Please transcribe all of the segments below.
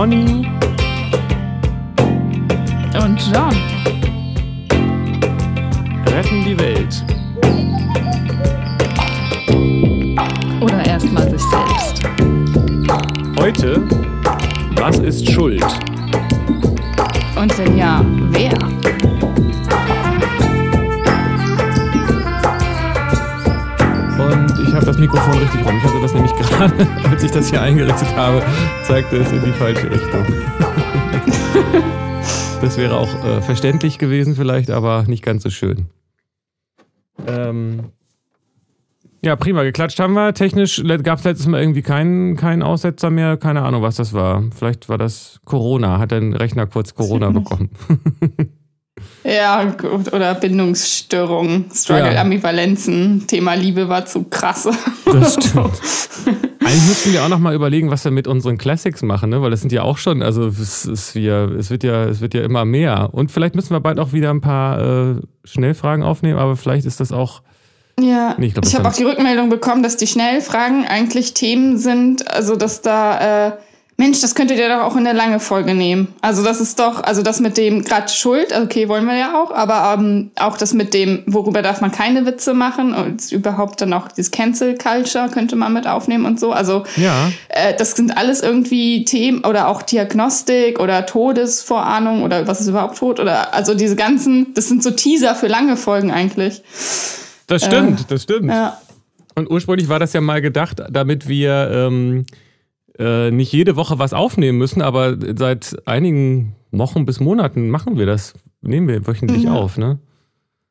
Conny und John retten die Welt. Oder erstmal sich selbst. Heute, was ist Schuld? Mikrofon richtig rum. Ich hatte das nämlich gerade, als ich das hier eingerichtet habe, zeigte es in die falsche Richtung. das wäre auch äh, verständlich gewesen vielleicht, aber nicht ganz so schön. Ähm ja, prima. Geklatscht haben wir. Technisch gab es letztes Mal irgendwie keinen, keinen Aussetzer mehr. Keine Ahnung, was das war. Vielleicht war das Corona. Hat dein Rechner kurz Corona bekommen? Ja, gut. Oder Bindungsstörungen, Struggle, ja. Ambivalenzen. Thema Liebe war zu krass. Das stimmt. Eigentlich müssten wir auch noch mal überlegen, was wir mit unseren Classics machen, ne? weil das sind ja auch schon, also es, ist wir, es, wird ja, es wird ja immer mehr. Und vielleicht müssen wir bald auch wieder ein paar äh, Schnellfragen aufnehmen, aber vielleicht ist das auch. Ja, nee, ich, ich habe auch die Rückmeldung bekommen, dass die Schnellfragen eigentlich Themen sind, also dass da. Äh, Mensch, das könntet ihr doch auch in der lange Folge nehmen. Also das ist doch, also das mit dem gerade Schuld, okay, wollen wir ja auch, aber ähm, auch das mit dem, worüber darf man keine Witze machen und überhaupt dann auch dieses Cancel Culture könnte man mit aufnehmen und so. Also ja. äh, das sind alles irgendwie Themen oder auch Diagnostik oder Todesvorahnung oder was ist überhaupt tot oder also diese ganzen, das sind so Teaser für lange Folgen eigentlich. Das stimmt, äh, das stimmt. Ja. Und ursprünglich war das ja mal gedacht, damit wir ähm, äh, nicht jede Woche was aufnehmen müssen, aber seit einigen Wochen bis Monaten machen wir das. Nehmen wir wöchentlich ja. auf, ne?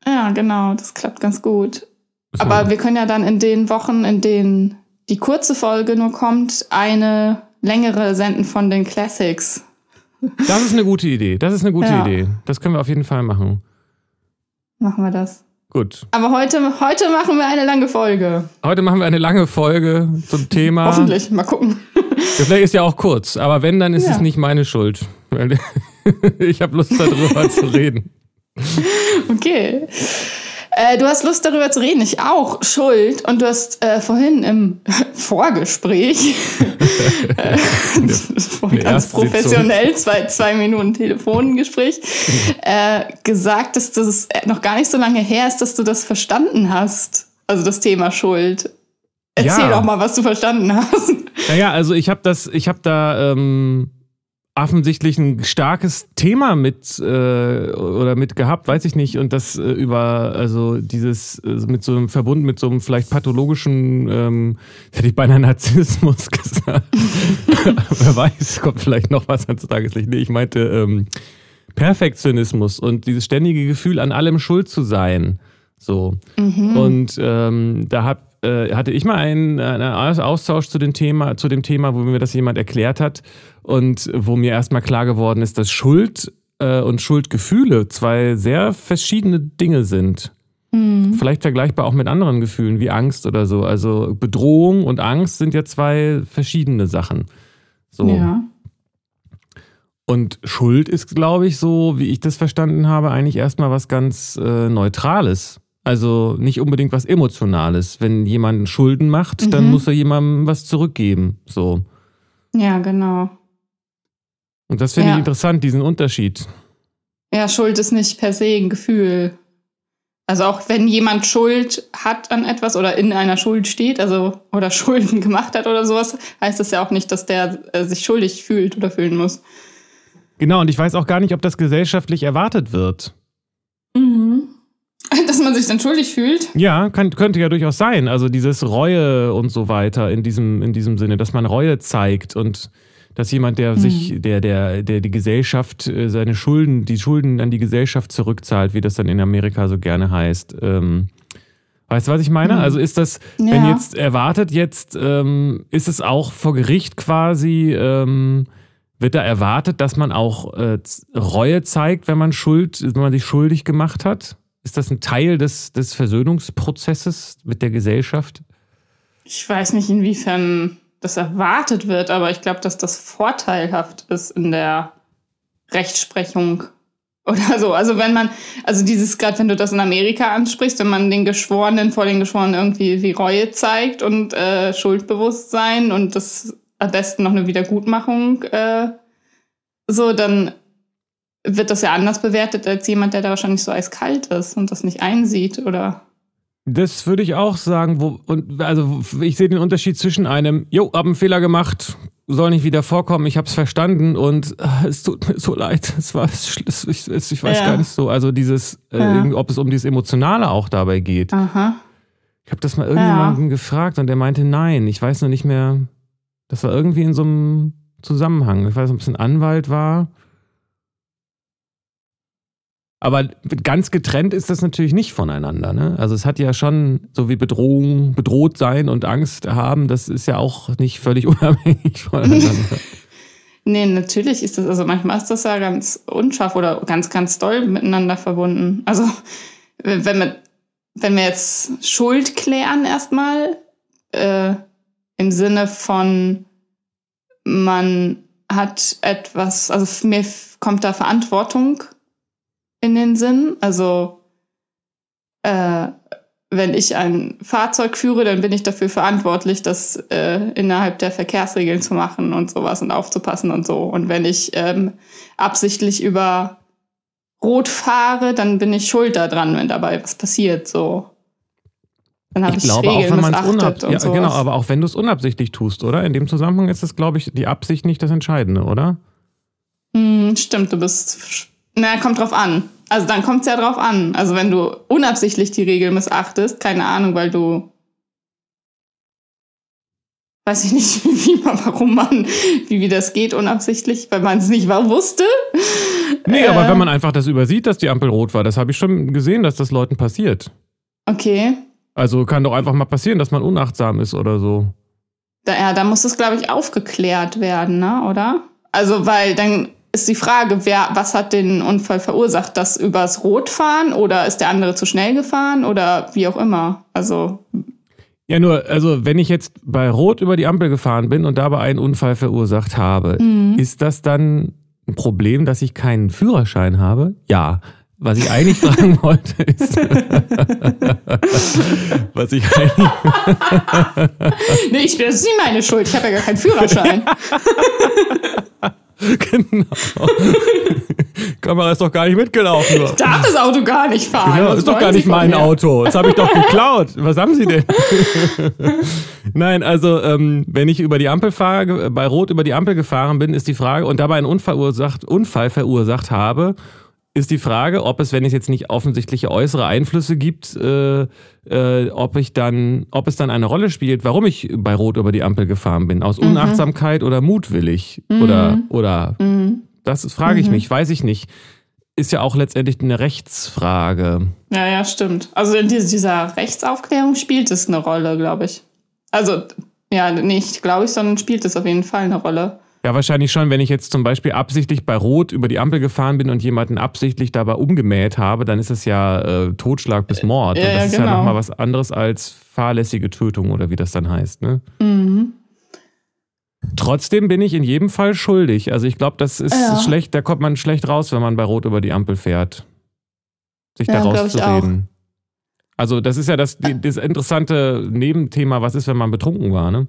Ja, genau, das klappt ganz gut. Das aber wir können ja dann in den Wochen, in denen die kurze Folge nur kommt, eine längere senden von den Classics. Das ist eine gute Idee. Das ist eine gute ja. Idee. Das können wir auf jeden Fall machen. Machen wir das. Gut. Aber heute, heute machen wir eine lange Folge. Heute machen wir eine lange Folge zum Thema. Hoffentlich, mal gucken. Ja, vielleicht ist ja auch kurz, aber wenn, dann ist ja. es nicht meine Schuld. ich habe Lust darüber zu reden. Okay. Äh, du hast Lust darüber zu reden, ich auch. Schuld. Und du hast äh, vorhin im Vorgespräch, äh, ganz professionell, zwei, zwei Minuten Telefongespräch, äh, gesagt, dass das noch gar nicht so lange her ist, dass du das verstanden hast. Also das Thema Schuld. Erzähl ja. doch mal, was du verstanden hast. Naja, also ich habe das, ich habe da ähm, offensichtlich ein starkes Thema mit äh, oder mit gehabt, weiß ich nicht, und das äh, über, also dieses äh, mit so einem verbunden mit so einem vielleicht pathologischen, ähm, hätte ich beinahe Narzissmus gesagt. Wer weiß, kommt vielleicht noch was ans Tageslicht. Nee, ich meinte ähm, Perfektionismus und dieses ständige Gefühl, an allem schuld zu sein. So. Mhm. Und ähm, da hab, äh, hatte ich mal einen, einen Austausch zu dem Thema, zu dem Thema, wo mir das jemand erklärt hat und wo mir erstmal klar geworden ist, dass Schuld äh, und Schuldgefühle zwei sehr verschiedene Dinge sind. Mhm. Vielleicht vergleichbar auch mit anderen Gefühlen wie Angst oder so. Also Bedrohung und Angst sind ja zwei verschiedene Sachen. So. Ja. Und Schuld ist, glaube ich, so, wie ich das verstanden habe, eigentlich erstmal was ganz äh, Neutrales. Also nicht unbedingt was Emotionales. Wenn jemand Schulden macht, mhm. dann muss er jemandem was zurückgeben. So. Ja, genau. Und das finde ja. ich interessant, diesen Unterschied. Ja, Schuld ist nicht per se ein Gefühl. Also auch wenn jemand Schuld hat an etwas oder in einer Schuld steht, also oder Schulden gemacht hat oder sowas, heißt das ja auch nicht, dass der äh, sich schuldig fühlt oder fühlen muss. Genau, und ich weiß auch gar nicht, ob das gesellschaftlich erwartet wird. Mhm. Dass man sich dann schuldig fühlt? Ja, kann, könnte ja durchaus sein. Also dieses Reue und so weiter in diesem, in diesem Sinne, dass man Reue zeigt und dass jemand, der hm. sich, der, der, der die Gesellschaft, äh, seine Schulden, die Schulden an die Gesellschaft zurückzahlt, wie das dann in Amerika so gerne heißt. Ähm, weißt du, was ich meine? Hm. Also ist das, ja. wenn jetzt erwartet, jetzt ähm, ist es auch vor Gericht quasi, ähm, wird da erwartet, dass man auch äh, Reue zeigt, wenn man Schuld, wenn man sich schuldig gemacht hat? Ist das ein Teil des, des Versöhnungsprozesses mit der Gesellschaft? Ich weiß nicht, inwiefern das erwartet wird, aber ich glaube, dass das vorteilhaft ist in der Rechtsprechung oder so. Also wenn man, also dieses, gerade wenn du das in Amerika ansprichst, wenn man den Geschworenen vor den Geschworenen irgendwie wie Reue zeigt und äh, Schuldbewusstsein und das am besten noch eine Wiedergutmachung äh, so, dann wird das ja anders bewertet als jemand, der da wahrscheinlich so eiskalt ist und das nicht einsieht, oder? Das würde ich auch sagen. Wo, und also ich sehe den Unterschied zwischen einem, jo, hab einen Fehler gemacht, soll nicht wieder vorkommen, ich habe es verstanden und äh, es tut mir so leid. Es war, es, ich, ich weiß ja. gar nicht so. Also dieses, äh, ja. ob es um dieses Emotionale auch dabei geht. Aha. Ich habe das mal irgendjemanden ja. gefragt und der meinte, nein, ich weiß noch nicht mehr. Das war irgendwie in so einem Zusammenhang. Ich weiß ob es ein Anwalt war aber ganz getrennt ist das natürlich nicht voneinander. Ne? Also es hat ja schon so wie Bedrohung, bedroht sein und Angst haben, das ist ja auch nicht völlig unabhängig voneinander. nee, natürlich ist das, also manchmal ist das ja ganz unscharf oder ganz, ganz doll miteinander verbunden. Also wenn wir, wenn wir jetzt Schuld klären erstmal, äh, im Sinne von man hat etwas, also mir kommt da Verantwortung in den Sinn. Also äh, wenn ich ein Fahrzeug führe, dann bin ich dafür verantwortlich, das äh, innerhalb der Verkehrsregeln zu machen und sowas und aufzupassen und so. Und wenn ich ähm, absichtlich über Rot fahre, dann bin ich schuld daran, wenn dabei was passiert. So. Dann habe ich, ich glaube, Regeln auch wenn man es unabsichtlich, ja, genau, aber auch wenn du es unabsichtlich tust, oder? In dem Zusammenhang ist es, glaube ich, die Absicht nicht das Entscheidende, oder? Hm, stimmt, du bist na, kommt drauf an. Also dann kommt es ja drauf an. Also wenn du unabsichtlich die Regel missachtest, keine Ahnung, weil du weiß ich nicht, wie, warum man, wie, wie das geht unabsichtlich, weil man es nicht wusste. Nee, äh, aber wenn man einfach das übersieht, dass die Ampel rot war, das habe ich schon gesehen, dass das Leuten passiert. Okay. Also kann doch einfach mal passieren, dass man unachtsam ist oder so. Da, ja, da muss es, glaube ich, aufgeklärt werden, ne? oder? Also, weil dann ist die Frage, wer, was hat den Unfall verursacht? Das übers Rotfahren oder ist der andere zu schnell gefahren oder wie auch immer? Also. Ja, nur, also wenn ich jetzt bei Rot über die Ampel gefahren bin und dabei einen Unfall verursacht habe, mhm. ist das dann ein Problem, dass ich keinen Führerschein habe? Ja. Was ich eigentlich fragen wollte ist, was ich eigentlich. nee, ich, das ist nicht meine Schuld. Ich habe ja gar keinen Führerschein. genau. Kamera ist doch gar nicht mitgelaufen. Ich darf das Auto gar nicht fahren. Genau, ist doch gar nicht mein Auto. Das habe ich doch geklaut. Was haben Sie denn? Nein, also ähm, wenn ich über die Ampel fahre, bei Rot über die Ampel gefahren bin, ist die Frage, und dabei einen Unfall verursacht, Unfall verursacht habe ist die Frage, ob es, wenn es jetzt nicht offensichtliche äußere Einflüsse gibt, äh, äh, ob ich dann, ob es dann eine Rolle spielt, warum ich bei Rot über die Ampel gefahren bin. Aus mhm. Unachtsamkeit oder mutwillig. Mhm. Oder, oder mhm. das frage ich mhm. mich, weiß ich nicht. Ist ja auch letztendlich eine Rechtsfrage. Ja, ja, stimmt. Also in dieser Rechtsaufklärung spielt es eine Rolle, glaube ich. Also, ja, nicht glaube ich, sondern spielt es auf jeden Fall eine Rolle. Ja, wahrscheinlich schon. Wenn ich jetzt zum Beispiel absichtlich bei Rot über die Ampel gefahren bin und jemanden absichtlich dabei umgemäht habe, dann ist es ja äh, Totschlag bis Mord. Ja, und das ja, ist genau. ja nochmal was anderes als fahrlässige Tötung oder wie das dann heißt. Ne? Mhm. Trotzdem bin ich in jedem Fall schuldig. Also ich glaube, das ist ja. schlecht, da kommt man schlecht raus, wenn man bei Rot über die Ampel fährt. Sich ja, da rauszureden. Also das ist ja das, das interessante Nebenthema, was ist, wenn man betrunken war, ne?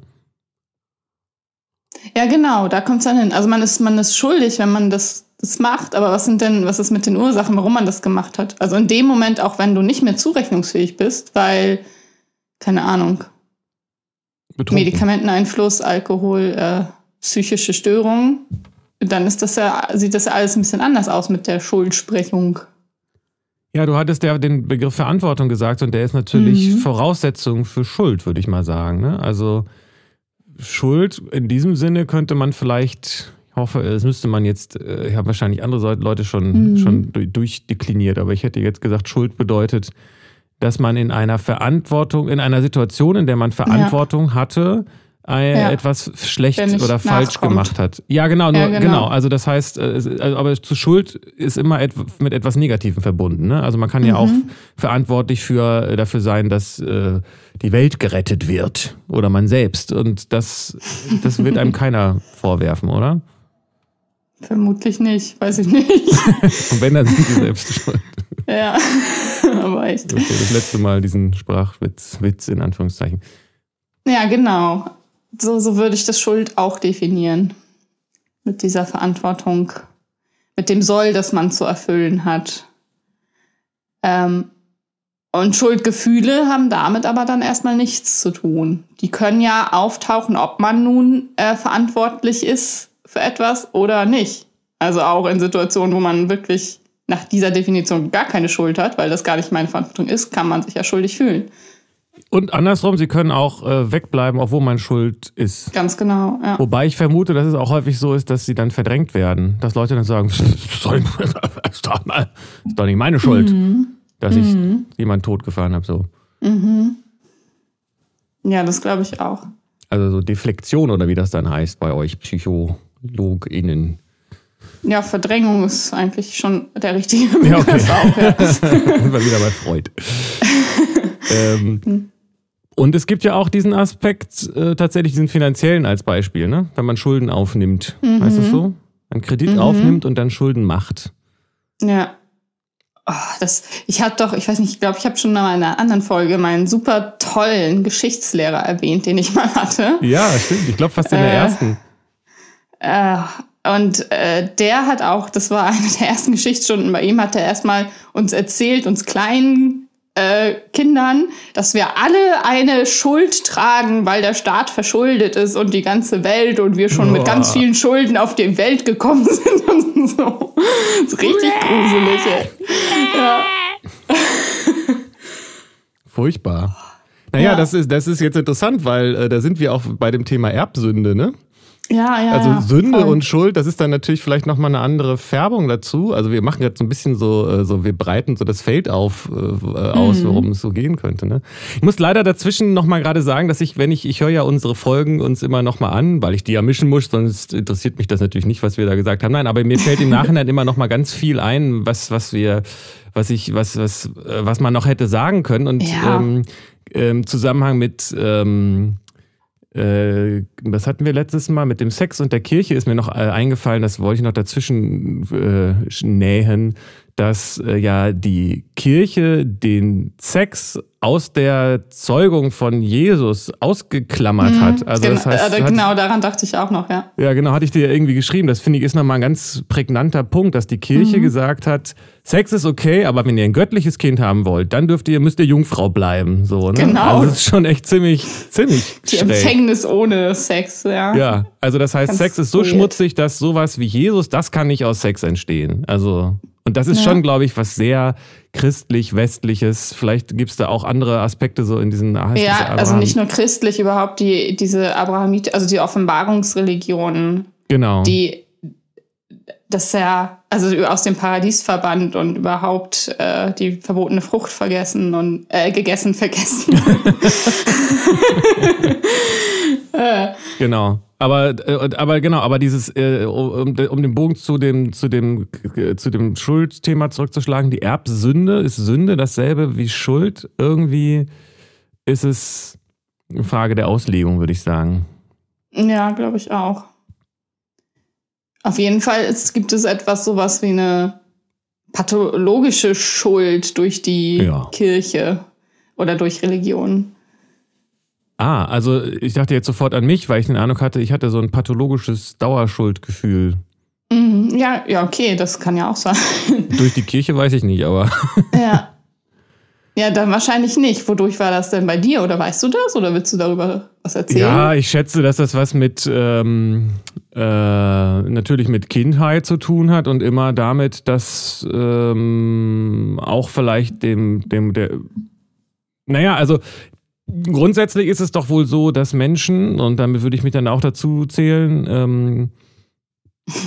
Ja, genau, da kommt es dann hin. Also man ist, man ist schuldig, wenn man das, das macht, aber was sind denn, was ist mit den Ursachen, warum man das gemacht hat? Also in dem Moment, auch wenn du nicht mehr zurechnungsfähig bist, weil, keine Ahnung, Betrunken. Medikamenteneinfluss, Alkohol, äh, psychische Störungen, dann ist das ja, sieht das ja alles ein bisschen anders aus mit der Schuldsprechung. Ja, du hattest ja den Begriff Verantwortung gesagt und der ist natürlich mhm. Voraussetzung für Schuld, würde ich mal sagen. Ne? Also Schuld in diesem Sinne könnte man vielleicht, ich hoffe, es müsste man jetzt, äh, ich habe wahrscheinlich andere Leute schon, mhm. schon durchdekliniert, aber ich hätte jetzt gesagt, Schuld bedeutet, dass man in einer Verantwortung, in einer Situation, in der man Verantwortung ja. hatte, ja. etwas schlecht oder falsch nachkommt. gemacht hat. Ja, genau, nur, ja, genau. genau. Also das heißt, äh, also, aber zu Schuld ist immer mit etwas Negativem verbunden. Ne? Also man kann mhm. ja auch verantwortlich für, äh, dafür sein, dass äh, die Welt gerettet wird oder man selbst. Und das, das wird einem keiner vorwerfen, oder? Vermutlich nicht, weiß ich nicht. Und wenn, dann sind die selbst schuld. Ja, aber echt. Okay, das letzte Mal diesen Sprachwitz, Witz in Anführungszeichen. Ja, genau so, so würde ich das Schuld auch definieren. Mit dieser Verantwortung mit dem Soll, das man zu erfüllen hat. Ähm, und Schuldgefühle haben damit aber dann erstmal nichts zu tun. Die können ja auftauchen, ob man nun äh, verantwortlich ist für etwas oder nicht. Also auch in Situationen, wo man wirklich nach dieser Definition gar keine Schuld hat, weil das gar nicht meine Verantwortung ist, kann man sich ja schuldig fühlen. Und andersrum, sie können auch äh, wegbleiben, obwohl man schuld ist. Ganz genau, ja. Wobei ich vermute, dass es auch häufig so ist, dass sie dann verdrängt werden. Dass Leute dann sagen, das ist doch, ist doch nicht meine Schuld. Mhm dass mhm. ich jemanden totgefahren habe. So. Mhm. Ja, das glaube ich auch. Also so Deflektion oder wie das dann heißt bei euch PsychologInnen. Ja, Verdrängung ist eigentlich schon der richtige Begriff ja, okay. auch. Ja. Sind wir wieder bei Freud. ähm, hm. Und es gibt ja auch diesen Aspekt, äh, tatsächlich diesen finanziellen als Beispiel, ne? wenn man Schulden aufnimmt. Mhm. Heißt das so? Man Kredit mhm. aufnimmt und dann Schulden macht. Ja. Oh, das, ich habe doch, ich weiß nicht, ich glaube, ich habe schon mal in einer anderen Folge meinen super tollen Geschichtslehrer erwähnt, den ich mal hatte. Ja, stimmt. Ich glaube fast in der äh, ersten. Äh, und äh, der hat auch, das war eine der ersten Geschichtsstunden bei ihm, hat er erstmal uns erzählt, uns kleinen äh, Kindern, dass wir alle eine Schuld tragen, weil der Staat verschuldet ist und die ganze Welt und wir schon Boah. mit ganz vielen Schulden auf die Welt gekommen sind und so. Das ist richtig gruselig, ey. Ja. Furchtbar. Naja, ja. das, ist, das ist jetzt interessant, weil äh, da sind wir auch bei dem Thema Erbsünde, ne? Ja, ja. Also Sünde voll. und Schuld, das ist dann natürlich vielleicht nochmal eine andere Färbung dazu. Also wir machen jetzt so ein bisschen so, äh, so wir breiten so das Feld auf äh, äh, aus, mhm. worum es so gehen könnte. Ne? Ich muss leider dazwischen nochmal gerade sagen, dass ich, wenn ich, ich höre ja unsere Folgen uns immer nochmal an, weil ich die ja mischen muss, sonst interessiert mich das natürlich nicht, was wir da gesagt haben. Nein, aber mir fällt im Nachhinein immer nochmal ganz viel ein, was, was wir, was ich, was, was, was man noch hätte sagen können. Und ja. ähm, im Zusammenhang mit ähm, äh, das hatten wir letztes Mal mit dem Sex und der Kirche, ist mir noch äh, eingefallen, das wollte ich noch dazwischen äh, nähen, dass äh, ja die Kirche den Sex aus der Zeugung von Jesus ausgeklammert mhm, hat. Also das heißt, äh, genau, daran dachte ich auch noch, ja. Ja, genau, hatte ich dir ja irgendwie geschrieben. Das finde ich ist nochmal ein ganz prägnanter Punkt, dass die Kirche mhm. gesagt hat, Sex ist okay, aber wenn ihr ein göttliches Kind haben wollt, dann dürft ihr, müsst ihr Jungfrau bleiben. So, ne? Genau. Also das ist schon echt ziemlich, ziemlich Die schräg. Empfängnis ohne Sex, ja. Ja, also das heißt, Ganz Sex ist so weird. schmutzig, dass sowas wie Jesus, das kann nicht aus Sex entstehen. Also und das ist ja. schon, glaube ich, was sehr christlich-westliches. Vielleicht gibt es da auch andere Aspekte so in diesen. Ja, also nicht nur christlich, überhaupt die, diese Abrahamit, also die Offenbarungsreligionen. Genau. Die das ja, also aus dem Paradies verbannt und überhaupt äh, die verbotene Frucht vergessen und äh, gegessen, vergessen. äh. Genau. Aber, äh, aber genau, aber dieses, äh, um, um den Bogen zu dem, zu dem, zu dem Schuldthema zurückzuschlagen, die Erbsünde ist Sünde dasselbe wie Schuld. Irgendwie ist es eine Frage der Auslegung, würde ich sagen. Ja, glaube ich auch. Auf jeden Fall ist, gibt es etwas sowas wie eine pathologische Schuld durch die ja. Kirche oder durch Religion. Ah, also ich dachte jetzt sofort an mich, weil ich den Eindruck hatte, ich hatte so ein pathologisches Dauerschuldgefühl. Mhm, ja, ja, okay, das kann ja auch sein. Durch die Kirche weiß ich nicht, aber. Ja. Ja, dann wahrscheinlich nicht. Wodurch war das denn bei dir? Oder weißt du das? Oder willst du darüber was erzählen? Ja, ich schätze, dass das was mit ähm, äh, natürlich mit Kindheit zu tun hat und immer damit, dass ähm, auch vielleicht dem, dem, der naja, also grundsätzlich ist es doch wohl so, dass Menschen, und damit würde ich mich dann auch dazu zählen, ähm,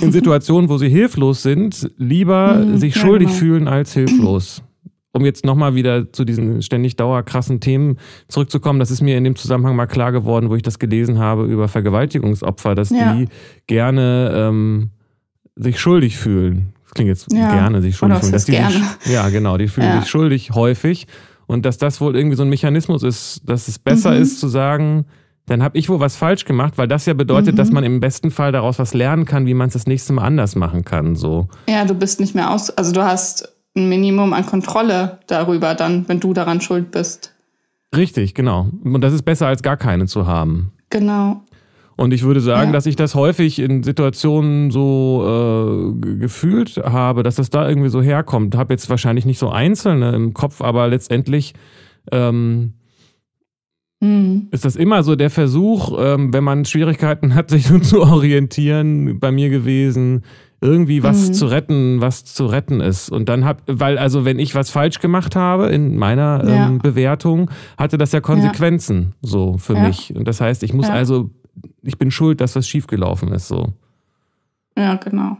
in Situationen, wo sie hilflos sind, lieber mhm, sich schuldig genau. fühlen als hilflos. Um jetzt nochmal wieder zu diesen ständig dauerkrassen Themen zurückzukommen, das ist mir in dem Zusammenhang mal klar geworden, wo ich das gelesen habe über Vergewaltigungsopfer, dass ja. die gerne ähm, sich schuldig fühlen. Das klingt jetzt ja. gerne sich schuldig fühlen. Dass die ja, genau, die fühlen ja. sich schuldig häufig und dass das wohl irgendwie so ein Mechanismus ist, dass es besser mhm. ist zu sagen, dann habe ich wohl was falsch gemacht, weil das ja bedeutet, mhm. dass man im besten Fall daraus was lernen kann, wie man es das nächste Mal anders machen kann. So. Ja, du bist nicht mehr aus, also du hast ein Minimum an Kontrolle darüber, dann, wenn du daran schuld bist. Richtig, genau. Und das ist besser als gar keine zu haben. Genau. Und ich würde sagen, ja. dass ich das häufig in Situationen so äh, gefühlt habe, dass das da irgendwie so herkommt. Habe jetzt wahrscheinlich nicht so einzelne im Kopf, aber letztendlich ähm, mhm. ist das immer so der Versuch, ähm, wenn man Schwierigkeiten hat, sich so zu orientieren, bei mir gewesen, irgendwie was mhm. zu retten, was zu retten ist. Und dann hab, weil also wenn ich was falsch gemacht habe in meiner ja. ähm, Bewertung, hatte das ja Konsequenzen ja. so für mich. Und das heißt, ich muss also, ich bin schuld, dass was schiefgelaufen ist so. Ja, genau.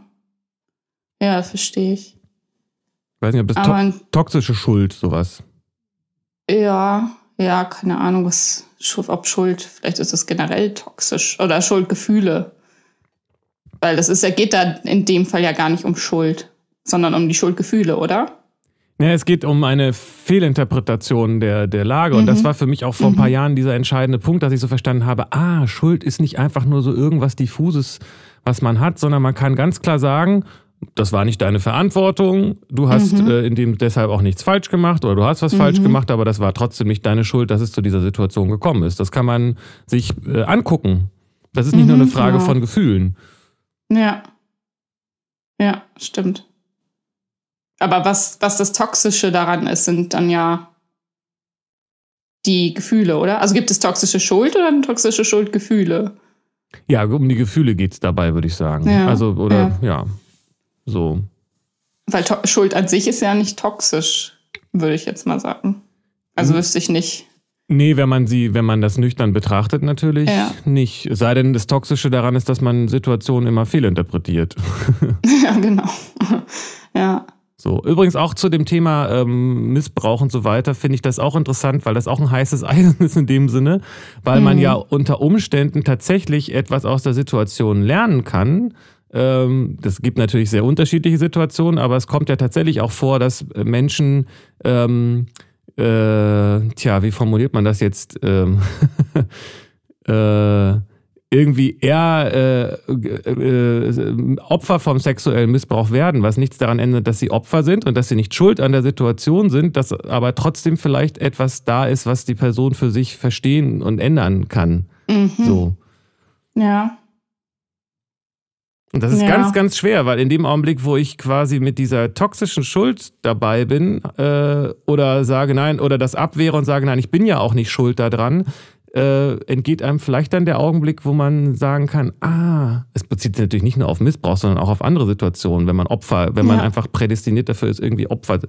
Ja, verstehe ich. Ich weiß nicht, ob das to toxische Schuld sowas. Ja, ja, keine Ahnung, was ob Schuld, vielleicht ist es generell toxisch oder Schuldgefühle weil das ist ja, geht da in dem Fall ja gar nicht um Schuld, sondern um die Schuldgefühle, oder? Ja, es geht um eine Fehlinterpretation der, der Lage. Mhm. Und das mhm. war für mich auch vor ein paar mhm. Jahren dieser entscheidende Punkt, dass ich so verstanden habe, ah, Schuld ist nicht einfach nur so irgendwas diffuses, was man hat, sondern man kann ganz klar sagen, das war nicht deine Verantwortung, du hast mhm. äh, in dem deshalb auch nichts falsch gemacht oder du hast was mhm. falsch gemacht, aber das war trotzdem nicht deine Schuld, dass es zu dieser Situation gekommen ist. Das kann man sich äh, angucken. Das ist nicht nur eine Frage genau. von Gefühlen. Ja. Ja, stimmt. Aber was, was das Toxische daran ist, sind dann ja die Gefühle, oder? Also gibt es toxische Schuld oder toxische Schuldgefühle? Ja, um die Gefühle geht es dabei, würde ich sagen. Ja, also, oder ja. ja. so. Weil to Schuld an sich ist ja nicht toxisch, würde ich jetzt mal sagen. Also hm. wüsste ich nicht. Nee, wenn man sie, wenn man das nüchtern betrachtet, natürlich ja. nicht. Es sei denn, das Toxische daran ist, dass man Situationen immer fehlinterpretiert. ja, genau. ja. So, übrigens auch zu dem Thema ähm, Missbrauch und so weiter finde ich das auch interessant, weil das auch ein heißes Eisen ist in dem Sinne, weil mhm. man ja unter Umständen tatsächlich etwas aus der Situation lernen kann. Ähm, das gibt natürlich sehr unterschiedliche Situationen, aber es kommt ja tatsächlich auch vor, dass Menschen ähm, äh, tja, wie formuliert man das jetzt? Ähm, äh, irgendwie eher äh, äh, Opfer vom sexuellen Missbrauch werden, was nichts daran ändert, dass sie Opfer sind und dass sie nicht schuld an der Situation sind, dass aber trotzdem vielleicht etwas da ist, was die Person für sich verstehen und ändern kann. Mhm. So. Ja. Und das ist ja. ganz, ganz schwer, weil in dem Augenblick, wo ich quasi mit dieser toxischen Schuld dabei bin äh, oder sage nein oder das abwehre und sage nein, ich bin ja auch nicht schuld daran, äh, entgeht einem vielleicht dann der Augenblick, wo man sagen kann, ah, es bezieht sich natürlich nicht nur auf Missbrauch, sondern auch auf andere Situationen, wenn man Opfer, wenn ja. man einfach prädestiniert dafür ist, irgendwie Opfer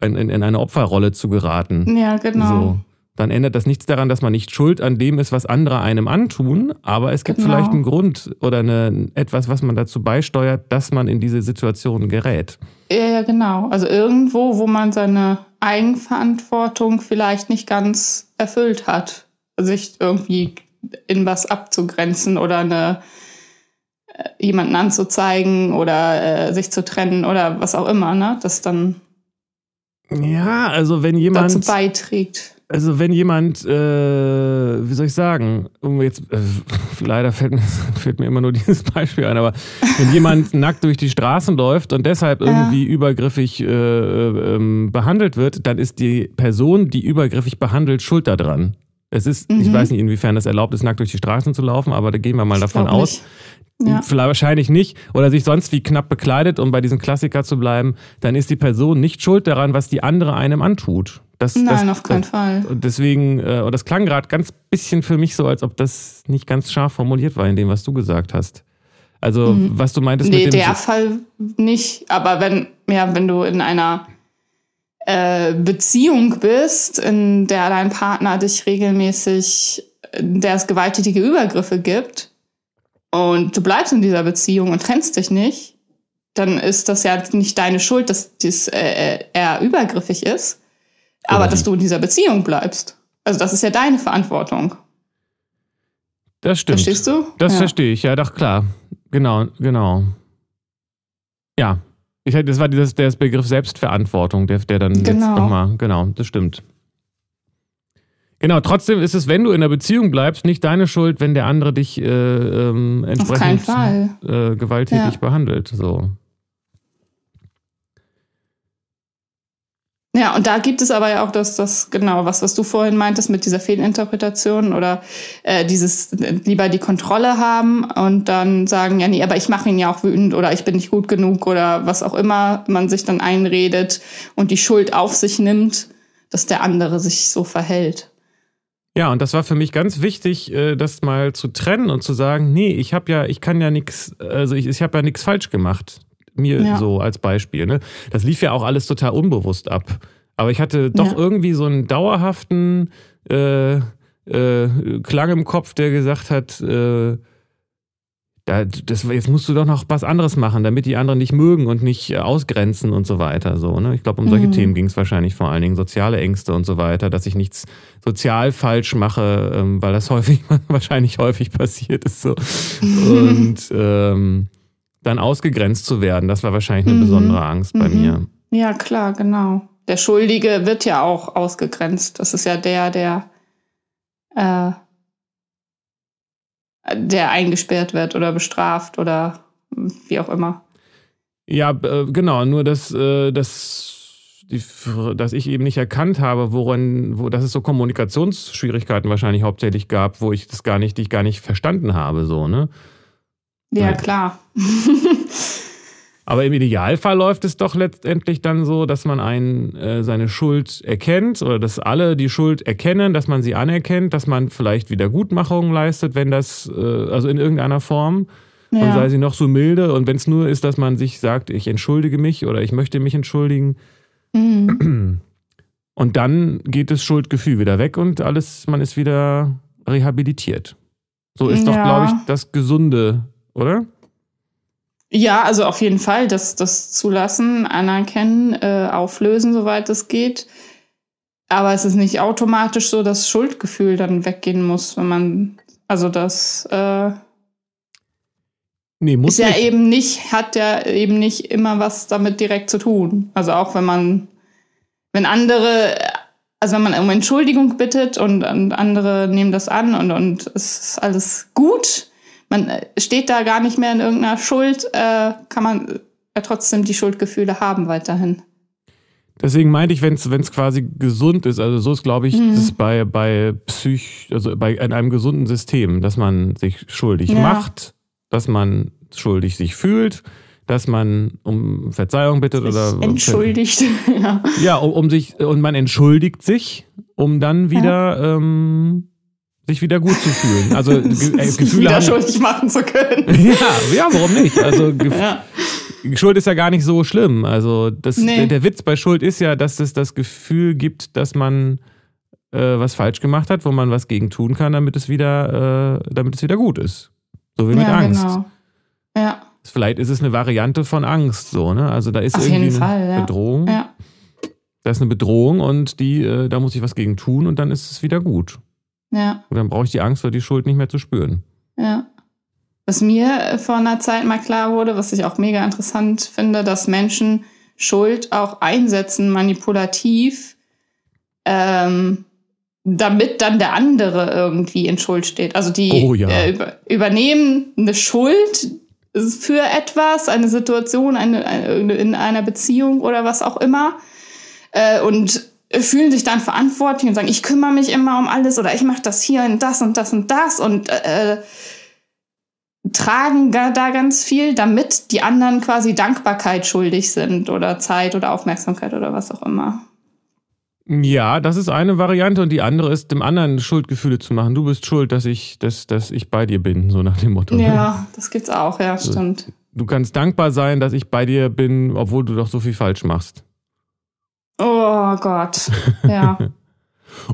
in, in, in eine Opferrolle zu geraten. Ja, genau. So dann ändert das nichts daran, dass man nicht schuld an dem ist, was andere einem antun, aber es gibt genau. vielleicht einen Grund oder eine, etwas, was man dazu beisteuert, dass man in diese Situation gerät. Ja, ja, genau. Also irgendwo, wo man seine Eigenverantwortung vielleicht nicht ganz erfüllt hat, sich irgendwie in was abzugrenzen oder eine, äh, jemanden anzuzeigen oder äh, sich zu trennen oder was auch immer, ne? Das dann ja, also wenn jemand dazu beiträgt also wenn jemand, äh, wie soll ich sagen, jetzt, äh, leider fällt mir, fällt mir immer nur dieses Beispiel ein, aber wenn jemand nackt durch die Straßen läuft und deshalb irgendwie ja. übergriffig äh, ähm, behandelt wird, dann ist die Person, die übergriffig behandelt, schuld daran. Es ist, mhm. ich weiß nicht, inwiefern das erlaubt ist, nackt durch die Straßen zu laufen, aber da gehen wir mal ich davon aus. Ja. Vielleicht wahrscheinlich nicht. Oder sich sonst wie knapp bekleidet, um bei diesem Klassiker zu bleiben, dann ist die Person nicht schuld daran, was die andere einem antut. Das, Nein, das, auf keinen das, Fall. Und deswegen, äh, und das klang gerade ganz bisschen für mich so, als ob das nicht ganz scharf formuliert war in dem, was du gesagt hast. Also, mhm. was du meintest nee, mit dem. der Fall nicht, aber wenn, ja, wenn du in einer äh, Beziehung bist, in der dein Partner dich regelmäßig, in der es gewalttätige Übergriffe gibt und du bleibst in dieser Beziehung und trennst dich nicht, dann ist das ja nicht deine Schuld, dass dies, äh, er übergriffig ist aber dass du in dieser Beziehung bleibst. Also das ist ja deine Verantwortung. Das stimmt. Verstehst du? Das ja. verstehe ich, ja, doch klar. Genau, genau. Ja. Ich, das war dieses, der Begriff Selbstverantwortung, der, der dann genau. jetzt nochmal, genau, das stimmt. Genau, trotzdem ist es, wenn du in der Beziehung bleibst, nicht deine Schuld, wenn der andere dich äh, ähm, entsprechend äh, gewalttätig ja. behandelt. So. Ja, und da gibt es aber ja auch das, das genau, was, was du vorhin meintest mit dieser Fehlinterpretation oder äh, dieses äh, lieber die Kontrolle haben und dann sagen, ja, nee, aber ich mache ihn ja auch wütend oder ich bin nicht gut genug oder was auch immer man sich dann einredet und die Schuld auf sich nimmt, dass der andere sich so verhält. Ja, und das war für mich ganz wichtig, äh, das mal zu trennen und zu sagen, nee, ich habe ja, ich kann ja nichts, also ich, ich habe ja nichts falsch gemacht. Mir ja. so als Beispiel. Ne? Das lief ja auch alles total unbewusst ab. Aber ich hatte doch ja. irgendwie so einen dauerhaften äh, äh, Klang im Kopf, der gesagt hat, äh, da, das, jetzt musst du doch noch was anderes machen, damit die anderen dich mögen und nicht ausgrenzen und so weiter. So, ne? Ich glaube, um solche mhm. Themen ging es wahrscheinlich vor allen Dingen, soziale Ängste und so weiter, dass ich nichts sozial falsch mache, ähm, weil das häufig, wahrscheinlich häufig passiert ist. So. Und ähm, dann ausgegrenzt zu werden, das war wahrscheinlich eine mhm. besondere Angst bei mhm. mir. Ja, klar, genau. Der Schuldige wird ja auch ausgegrenzt. Das ist ja der, der äh, der eingesperrt wird oder bestraft oder wie auch immer. Ja, äh, genau, nur dass, äh, dass, die, dass ich eben nicht erkannt habe, woran, wo, dass es so Kommunikationsschwierigkeiten wahrscheinlich hauptsächlich gab, wo ich das gar nicht, die ich gar nicht verstanden habe, so, ne? Ja, klar. Aber im Idealfall läuft es doch letztendlich dann so, dass man einen, äh, seine Schuld erkennt oder dass alle die Schuld erkennen, dass man sie anerkennt, dass man vielleicht Wiedergutmachungen leistet, wenn das, äh, also in irgendeiner Form. Ja. Und sei sie noch so milde. Und wenn es nur ist, dass man sich sagt, ich entschuldige mich oder ich möchte mich entschuldigen. Mhm. Und dann geht das Schuldgefühl wieder weg und alles, man ist wieder rehabilitiert. So ist ja. doch, glaube ich, das Gesunde, oder? Ja, also auf jeden Fall das, das zulassen, anerkennen, äh, auflösen, soweit es geht. Aber es ist nicht automatisch so, dass Schuldgefühl dann weggehen muss, wenn man, also das äh, nee, muss ist ja nicht. eben nicht, hat ja eben nicht immer was damit direkt zu tun. Also auch wenn man, wenn andere, also wenn man um Entschuldigung bittet und, und andere nehmen das an und, und es ist alles gut, man äh, steht da gar nicht mehr in irgendeiner Schuld, äh, kann man äh, trotzdem die Schuldgefühle haben weiterhin. Deswegen meinte ich, wenn es quasi gesund ist, also so ist, glaube ich, mhm. das bei, bei Psych, also bei in einem gesunden System, dass man sich schuldig ja. macht, dass man schuldig sich fühlt, dass man um Verzeihung bittet sich oder entschuldigt. ja, ja um, um, sich und man entschuldigt sich, um dann wieder ja. ähm, sich wieder gut zu fühlen. Also äh, Gefühle wieder haben, schuldig machen zu können. ja, ja, warum nicht? Also ja. Schuld ist ja gar nicht so schlimm. Also das, nee. der, der, Witz bei Schuld ist ja, dass es das Gefühl gibt, dass man äh, was falsch gemacht hat, wo man was gegen tun kann, damit es wieder, äh, damit es wieder gut ist. So wie mit ja, Angst. Genau. Ja. Vielleicht ist es eine Variante von Angst, so, ne? Also da ist Auf irgendwie eine Fall, ja. Bedrohung. Ja. Da ist eine Bedrohung und die, äh, da muss ich was gegen tun und dann ist es wieder gut. Ja. Und dann brauche ich die Angst vor die Schuld nicht mehr zu spüren. Ja. Was mir vor einer Zeit mal klar wurde, was ich auch mega interessant finde, dass Menschen Schuld auch einsetzen, manipulativ, ähm, damit dann der andere irgendwie in Schuld steht. Also die oh, ja. äh, über, übernehmen eine Schuld für etwas, eine Situation, eine, eine, in einer Beziehung oder was auch immer. Äh, und fühlen sich dann verantwortlich und sagen, ich kümmere mich immer um alles oder ich mache das hier und das und das und das und äh, tragen da ganz viel, damit die anderen quasi Dankbarkeit schuldig sind oder Zeit oder Aufmerksamkeit oder was auch immer. Ja, das ist eine Variante und die andere ist, dem anderen Schuldgefühle zu machen. Du bist schuld, dass ich, dass, dass ich bei dir bin, so nach dem Motto. Ne? Ja, das gibt's auch, ja, stimmt. Du kannst dankbar sein, dass ich bei dir bin, obwohl du doch so viel falsch machst. Oh Gott, ja.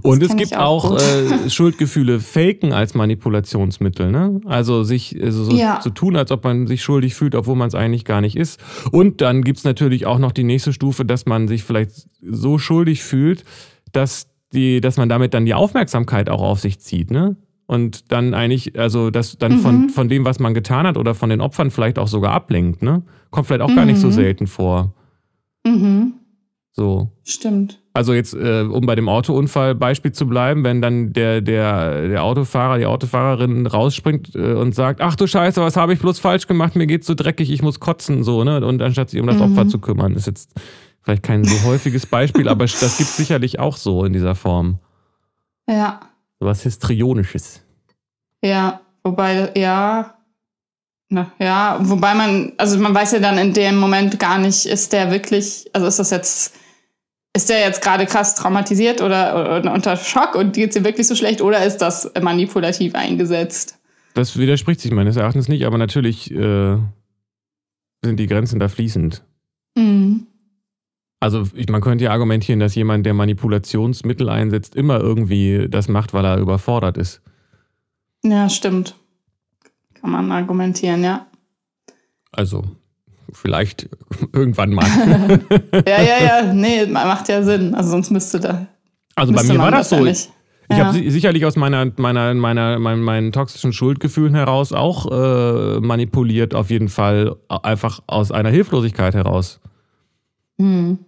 Und es gibt auch, auch äh, Schuldgefühle faken als Manipulationsmittel, ne? Also sich also so ja. zu tun, als ob man sich schuldig fühlt, obwohl man es eigentlich gar nicht ist. Und dann gibt es natürlich auch noch die nächste Stufe, dass man sich vielleicht so schuldig fühlt, dass die, dass man damit dann die Aufmerksamkeit auch auf sich zieht, ne? Und dann eigentlich, also das dann mhm. von, von dem, was man getan hat oder von den Opfern vielleicht auch sogar ablenkt, ne? Kommt vielleicht auch mhm. gar nicht so mhm. selten vor. Mhm. So. Stimmt. Also jetzt, äh, um bei dem Autounfall Beispiel zu bleiben, wenn dann der, der, der Autofahrer, die Autofahrerin rausspringt äh, und sagt, ach du Scheiße, was habe ich bloß falsch gemacht, mir geht's so dreckig, ich muss kotzen, so, ne? Und anstatt sich um das mhm. Opfer zu kümmern, ist jetzt Vielleicht kein so häufiges Beispiel, aber das gibt es sicherlich auch so in dieser Form. Ja. So was Histrionisches. Ja, wobei, ja. Na, ja, wobei man, also man weiß ja dann in dem Moment gar nicht, ist der wirklich, also ist das jetzt, ist der jetzt gerade krass traumatisiert oder, oder unter Schock und geht es ihm wirklich so schlecht oder ist das manipulativ eingesetzt? Das widerspricht sich meines Erachtens nicht, aber natürlich äh, sind die Grenzen da fließend. Mhm. Also ich, man könnte ja argumentieren, dass jemand, der Manipulationsmittel einsetzt, immer irgendwie das macht, weil er überfordert ist. Ja, stimmt. Kann man argumentieren, ja. Also, vielleicht irgendwann mal. ja, ja, ja. Nee, macht ja Sinn. Also sonst müsste da. Also bei mir war das so. Ich, ich ja. habe sicherlich aus meiner, meiner, meiner, meinen, meinen toxischen Schuldgefühlen heraus auch äh, manipuliert, auf jeden Fall. Einfach aus einer Hilflosigkeit heraus. Hm.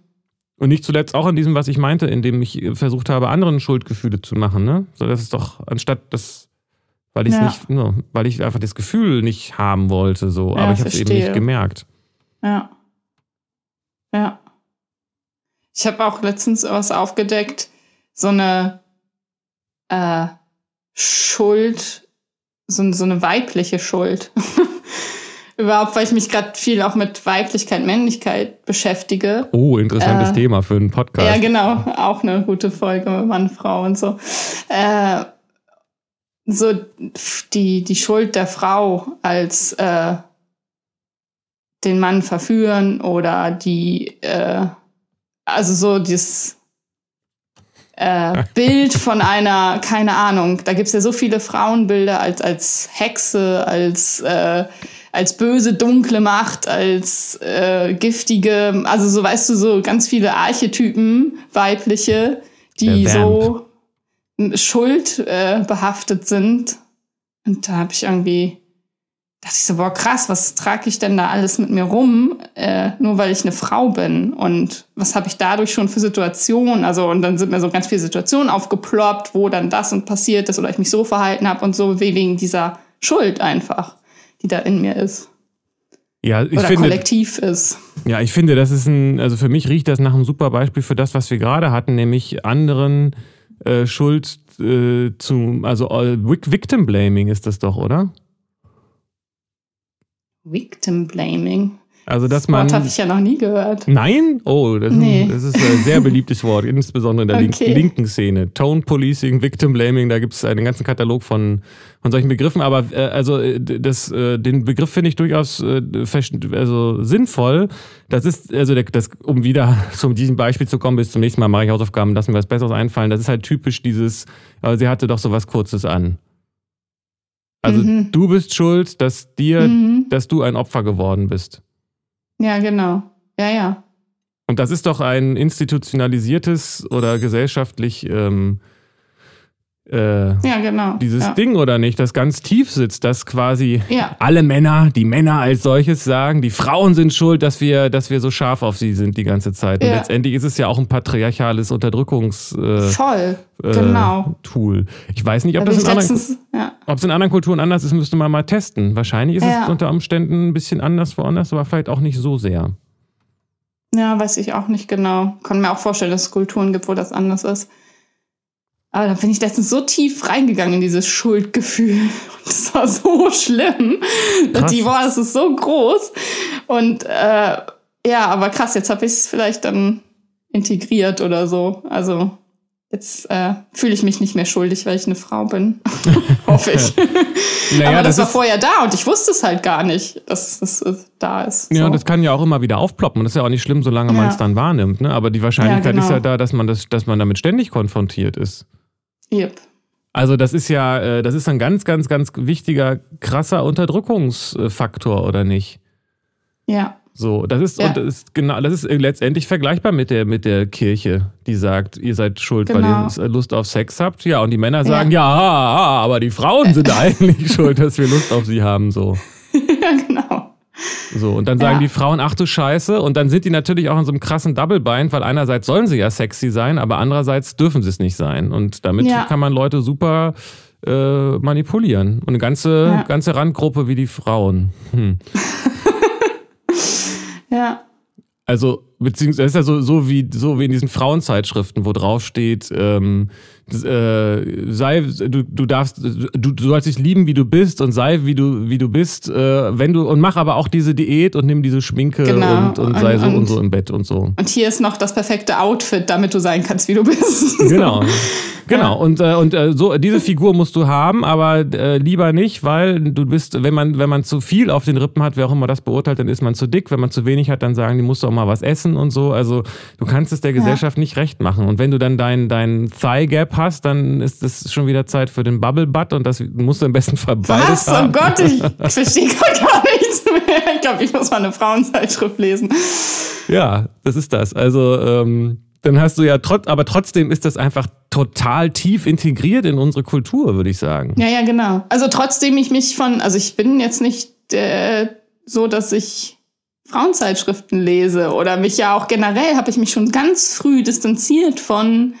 Und nicht zuletzt auch in diesem, was ich meinte, in dem ich versucht habe, anderen Schuldgefühle zu machen. Ne? So, das ist doch, anstatt das, weil ich ja. nicht, no, weil ich einfach das Gefühl nicht haben wollte, so, ja, aber ich habe es eben nicht gemerkt. Ja. Ja. Ich habe auch letztens was aufgedeckt, so eine äh, Schuld, so, so eine weibliche Schuld. überhaupt, weil ich mich gerade viel auch mit Weiblichkeit, Männlichkeit beschäftige. Oh, interessantes äh, Thema für einen Podcast. Ja, genau. Auch eine gute Folge Mann, Frau und so. Äh, so die, die Schuld der Frau als äh, den Mann verführen oder die, äh, also so dieses äh, Bild von einer, keine Ahnung, da gibt es ja so viele Frauenbilder als, als Hexe, als äh, als böse, dunkle Macht, als äh, giftige, also so weißt du, so ganz viele Archetypen, weibliche, die so Schuld äh, behaftet sind. Und da habe ich irgendwie, dachte ich so, boah, krass, was trage ich denn da alles mit mir rum, äh, nur weil ich eine Frau bin? Und was habe ich dadurch schon für Situationen? Also, und dann sind mir so ganz viele Situationen aufgeploppt, wo dann das und passiert ist oder ich mich so verhalten habe und so, wegen dieser Schuld einfach die da in mir ist. Ja, ich Oder finde, kollektiv ist. Ja, ich finde, das ist ein, also für mich riecht das nach einem super Beispiel für das, was wir gerade hatten, nämlich anderen äh, Schuld äh, zu, also äh, Victim Blaming ist das doch, oder? Victim Blaming. Also, dass. Das Wort habe ich ja noch nie gehört. Nein? Oh, das, nee. ist, das ist ein sehr beliebtes Wort, insbesondere in der okay. linken Szene. Tone Policing, Victim Blaming, da gibt es einen ganzen Katalog von, von solchen Begriffen. Aber äh, also äh, das, äh, den Begriff finde ich durchaus äh, also sinnvoll. Das ist, also das, um wieder zu diesem Beispiel zu kommen, bis zum nächsten Mal mache ich Hausaufgaben, lassen wir was Besseres einfallen. Das ist halt typisch dieses, aber sie hatte doch so was Kurzes an. Also mhm. du bist schuld, dass dir, mhm. dass du ein Opfer geworden bist. Ja, genau. Ja, ja. Und das ist doch ein institutionalisiertes oder gesellschaftlich ähm, äh, ja, genau. Dieses ja. Ding oder nicht, das ganz tief sitzt, dass quasi ja. alle Männer, die Männer als solches sagen, die Frauen sind schuld, dass wir, dass wir so scharf auf sie sind die ganze Zeit. Und letztendlich ist es ja auch ein patriarchales Unterdrückungs äh, Voll, äh, genau. Tool. Ich weiß nicht, ob das in anderen, ob es in anderen Kulturen anders ist, müsste man mal testen. Wahrscheinlich ist es unter Umständen ein bisschen anders woanders, aber vielleicht auch nicht so sehr. Ja, weiß ich auch nicht genau. Kann mir auch vorstellen, dass es Kulturen gibt, wo das anders ist. Aber da bin ich letztens so tief reingegangen in dieses Schuldgefühl. Und das war so schlimm. Krass. Die, boah, das ist so groß. Und äh, ja, aber krass, jetzt habe ich es vielleicht dann integriert oder so. Also jetzt äh, fühle ich mich nicht mehr schuldig, weil ich eine Frau bin. Hoffe ich. naja, Aber das, das war vorher da und ich wusste es halt gar nicht, dass es da ist. Ja, so. das kann ja auch immer wieder aufploppen. Das ist ja auch nicht schlimm, solange ja. man es dann wahrnimmt. Ne? Aber die Wahrscheinlichkeit ja, genau. ist ja da, dass man, das, dass man damit ständig konfrontiert ist. Yep. Also das ist ja, äh, das ist ein ganz, ganz, ganz wichtiger, krasser Unterdrückungsfaktor, oder nicht? Ja. So, das ist, ja. und das ist genau, das ist letztendlich vergleichbar mit der, mit der Kirche, die sagt, ihr seid schuld, genau. weil ihr Lust auf Sex habt. Ja, und die Männer sagen, ja, ja aber die Frauen sind eigentlich schuld, dass wir Lust auf sie haben, so. So, und dann sagen ja. die Frauen, ach du Scheiße, und dann sind die natürlich auch in so einem krassen Double-Bind, weil einerseits sollen sie ja sexy sein, aber andererseits dürfen sie es nicht sein. Und damit ja. kann man Leute super äh, manipulieren. Und eine ganze, ja. ganze Randgruppe wie die Frauen. Hm. ja. Also, beziehungsweise ist ja so, so, wie, so wie in diesen Frauenzeitschriften, wo drauf steht, ähm, äh, sei, du, du darfst, du, du sollst dich lieben, wie du bist und sei, wie du, wie du bist, äh, wenn du, und mach aber auch diese Diät und nimm diese Schminke genau. und, und sei und, so und so im Bett und so. Und hier ist noch das perfekte Outfit, damit du sein kannst, wie du bist. Genau. Genau, ja. und, äh, und äh, so diese Figur musst du haben, aber äh, lieber nicht, weil du bist, wenn man, wenn man zu viel auf den Rippen hat, wer auch immer das beurteilt, dann ist man zu dick. Wenn man zu wenig hat, dann sagen die, musst du auch mal was essen und so. Also du kannst es der Gesellschaft ja. nicht recht machen. Und wenn du dann dein, dein Thigh Gap hast, dann ist es schon wieder Zeit für den Bubble Butt und das musst du im besten Fall beides Was? Oh haben. Oh Gott, ich, ich verstehe gar nichts mehr. Ich glaube, ich muss mal eine Frauenzeitschrift lesen. Ja, das ist das. Also ähm, dann hast du ja trotz, aber trotzdem ist das einfach total tief integriert in unsere Kultur, würde ich sagen. Ja, ja, genau. Also trotzdem ich mich von, also ich bin jetzt nicht äh, so, dass ich Frauenzeitschriften lese oder mich ja auch generell habe ich mich schon ganz früh distanziert von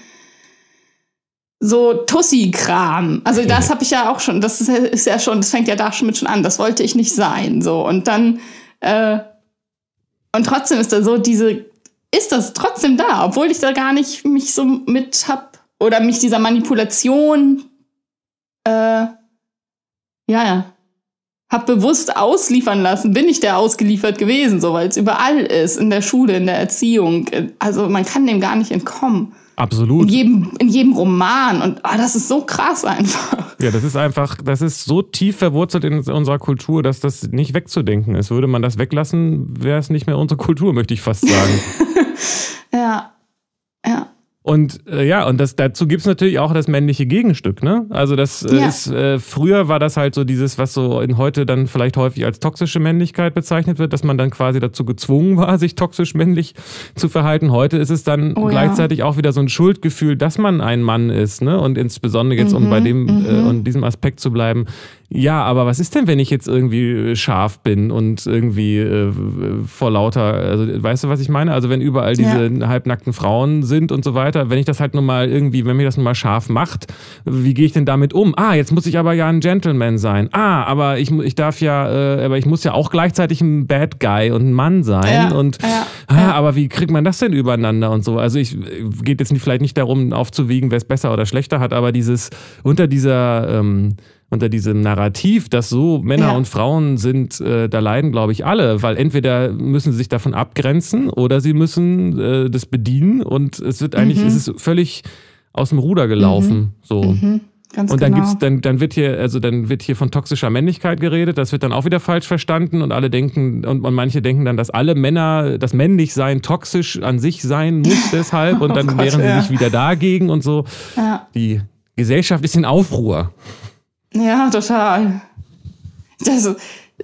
so Tussi-Kram. Also das habe ich ja auch schon, das ist, ja schon, das fängt ja da schon mit schon an. Das wollte ich nicht sein. So. Und dann, äh, und trotzdem ist da so diese, ist das trotzdem da, obwohl ich da gar nicht mich so mit hab oder mich dieser Manipulation, äh, ja, ja, hab bewusst ausliefern lassen, bin ich der ausgeliefert gewesen, so weil es überall ist, in der Schule, in der Erziehung. Also man kann dem gar nicht entkommen. Absolut. In jedem, in jedem Roman. Und oh, das ist so krass einfach. Ja, das ist einfach, das ist so tief verwurzelt in unserer Kultur, dass das nicht wegzudenken ist. Würde man das weglassen, wäre es nicht mehr unsere Kultur, möchte ich fast sagen. ja. Ja. Und äh, ja, und das, dazu gibt's natürlich auch das männliche Gegenstück, ne? Also das äh, ja. ist, äh, früher war das halt so dieses, was so in heute dann vielleicht häufig als toxische Männlichkeit bezeichnet wird, dass man dann quasi dazu gezwungen war, sich toxisch männlich zu verhalten. Heute ist es dann oh, gleichzeitig ja. auch wieder so ein Schuldgefühl, dass man ein Mann ist, ne? Und insbesondere jetzt, mhm, um bei dem mhm. äh, und diesem Aspekt zu bleiben, ja, aber was ist denn, wenn ich jetzt irgendwie äh, scharf bin und irgendwie äh, vor lauter, also weißt du, was ich meine? Also wenn überall diese ja. halbnackten Frauen sind und so weiter, wenn ich das halt nun mal irgendwie, wenn mir das nun mal scharf macht, wie gehe ich denn damit um? Ah, jetzt muss ich aber ja ein Gentleman sein. Ah, aber ich, ich darf ja, äh, aber ich muss ja auch gleichzeitig ein Bad Guy und ein Mann sein. Ja. Und ja. Ah, aber wie kriegt man das denn übereinander und so? Also ich geht jetzt nicht, vielleicht nicht darum aufzuwiegen, wer es besser oder schlechter hat, aber dieses unter dieser ähm, unter diesem Narrativ, dass so Männer ja. und Frauen sind, äh, da leiden, glaube ich, alle, weil entweder müssen sie sich davon abgrenzen oder sie müssen äh, das bedienen und es wird eigentlich, mhm. es ist völlig aus dem Ruder gelaufen. Mhm. So. Mhm. Ganz und dann genau. gibt's, dann, dann wird hier, also dann wird hier von toxischer Männlichkeit geredet, das wird dann auch wieder falsch verstanden und alle denken, und, und manche denken dann, dass alle Männer, das Männlichsein toxisch an sich sein muss deshalb und dann oh Gott, wehren sie ja. sich wieder dagegen und so. Ja. Die Gesellschaft ist in Aufruhr. Ja, total. Das,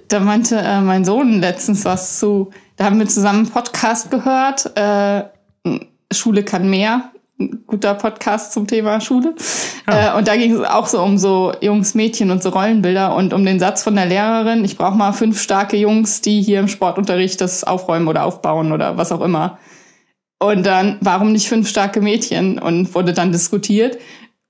da meinte äh, mein Sohn letztens was zu. Da haben wir zusammen einen Podcast gehört. Äh, Schule kann mehr. Ein guter Podcast zum Thema Schule. Ja. Äh, und da ging es auch so um so Jungs, Mädchen und so Rollenbilder und um den Satz von der Lehrerin, ich brauche mal fünf starke Jungs, die hier im Sportunterricht das aufräumen oder aufbauen oder was auch immer. Und dann, warum nicht fünf starke Mädchen? Und wurde dann diskutiert.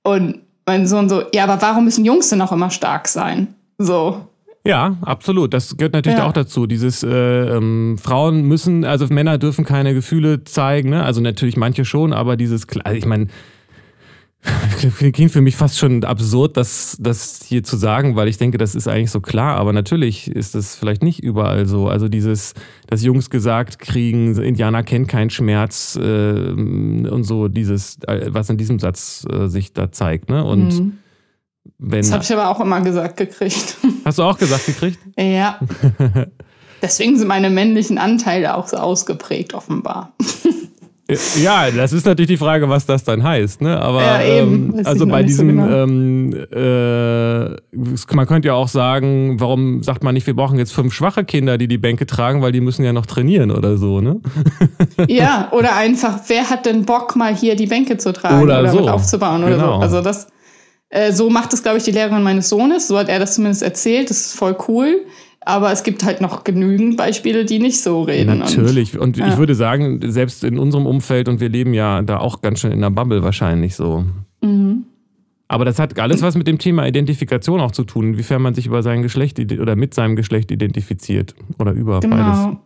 Und mein Sohn so, ja, aber warum müssen Jungs denn auch immer stark sein? So. Ja, absolut. Das gehört natürlich ja. auch dazu. Dieses äh, ähm, Frauen müssen, also Männer dürfen keine Gefühle zeigen. Ne? Also natürlich manche schon, aber dieses, also ich meine, klingt für mich fast schon absurd, das, das hier zu sagen, weil ich denke, das ist eigentlich so klar. Aber natürlich ist das vielleicht nicht überall so. Also dieses, dass Jungs gesagt kriegen, Indianer kennt keinen Schmerz äh, und so dieses, was in diesem Satz äh, sich da zeigt. Ne? Und mhm. wenn, das habe ich aber auch immer gesagt gekriegt. Hast du auch gesagt gekriegt? ja. Deswegen sind meine männlichen Anteile auch so ausgeprägt, offenbar. Ja, das ist natürlich die Frage, was das dann heißt. Ne? Aber ja, ähm, also bei diesem, so genau. ähm, äh, man könnte ja auch sagen, warum sagt man nicht, wir brauchen jetzt fünf schwache Kinder, die die Bänke tragen, weil die müssen ja noch trainieren oder so, ne? Ja, oder einfach, wer hat denn Bock, mal hier die Bänke zu tragen oder, oder so. aufzubauen oder genau. so. Also das, äh, so macht es, glaube ich, die Lehrerin meines Sohnes. So hat er das zumindest erzählt. Das ist voll cool. Aber es gibt halt noch genügend Beispiele, die nicht so reden. Natürlich. Und, und ja. ich würde sagen, selbst in unserem Umfeld, und wir leben ja da auch ganz schön in der Bubble wahrscheinlich so. Mhm. Aber das hat alles was mit dem Thema Identifikation auch zu tun, inwiefern man sich über sein Geschlecht oder mit seinem Geschlecht identifiziert. Oder über genau. beides.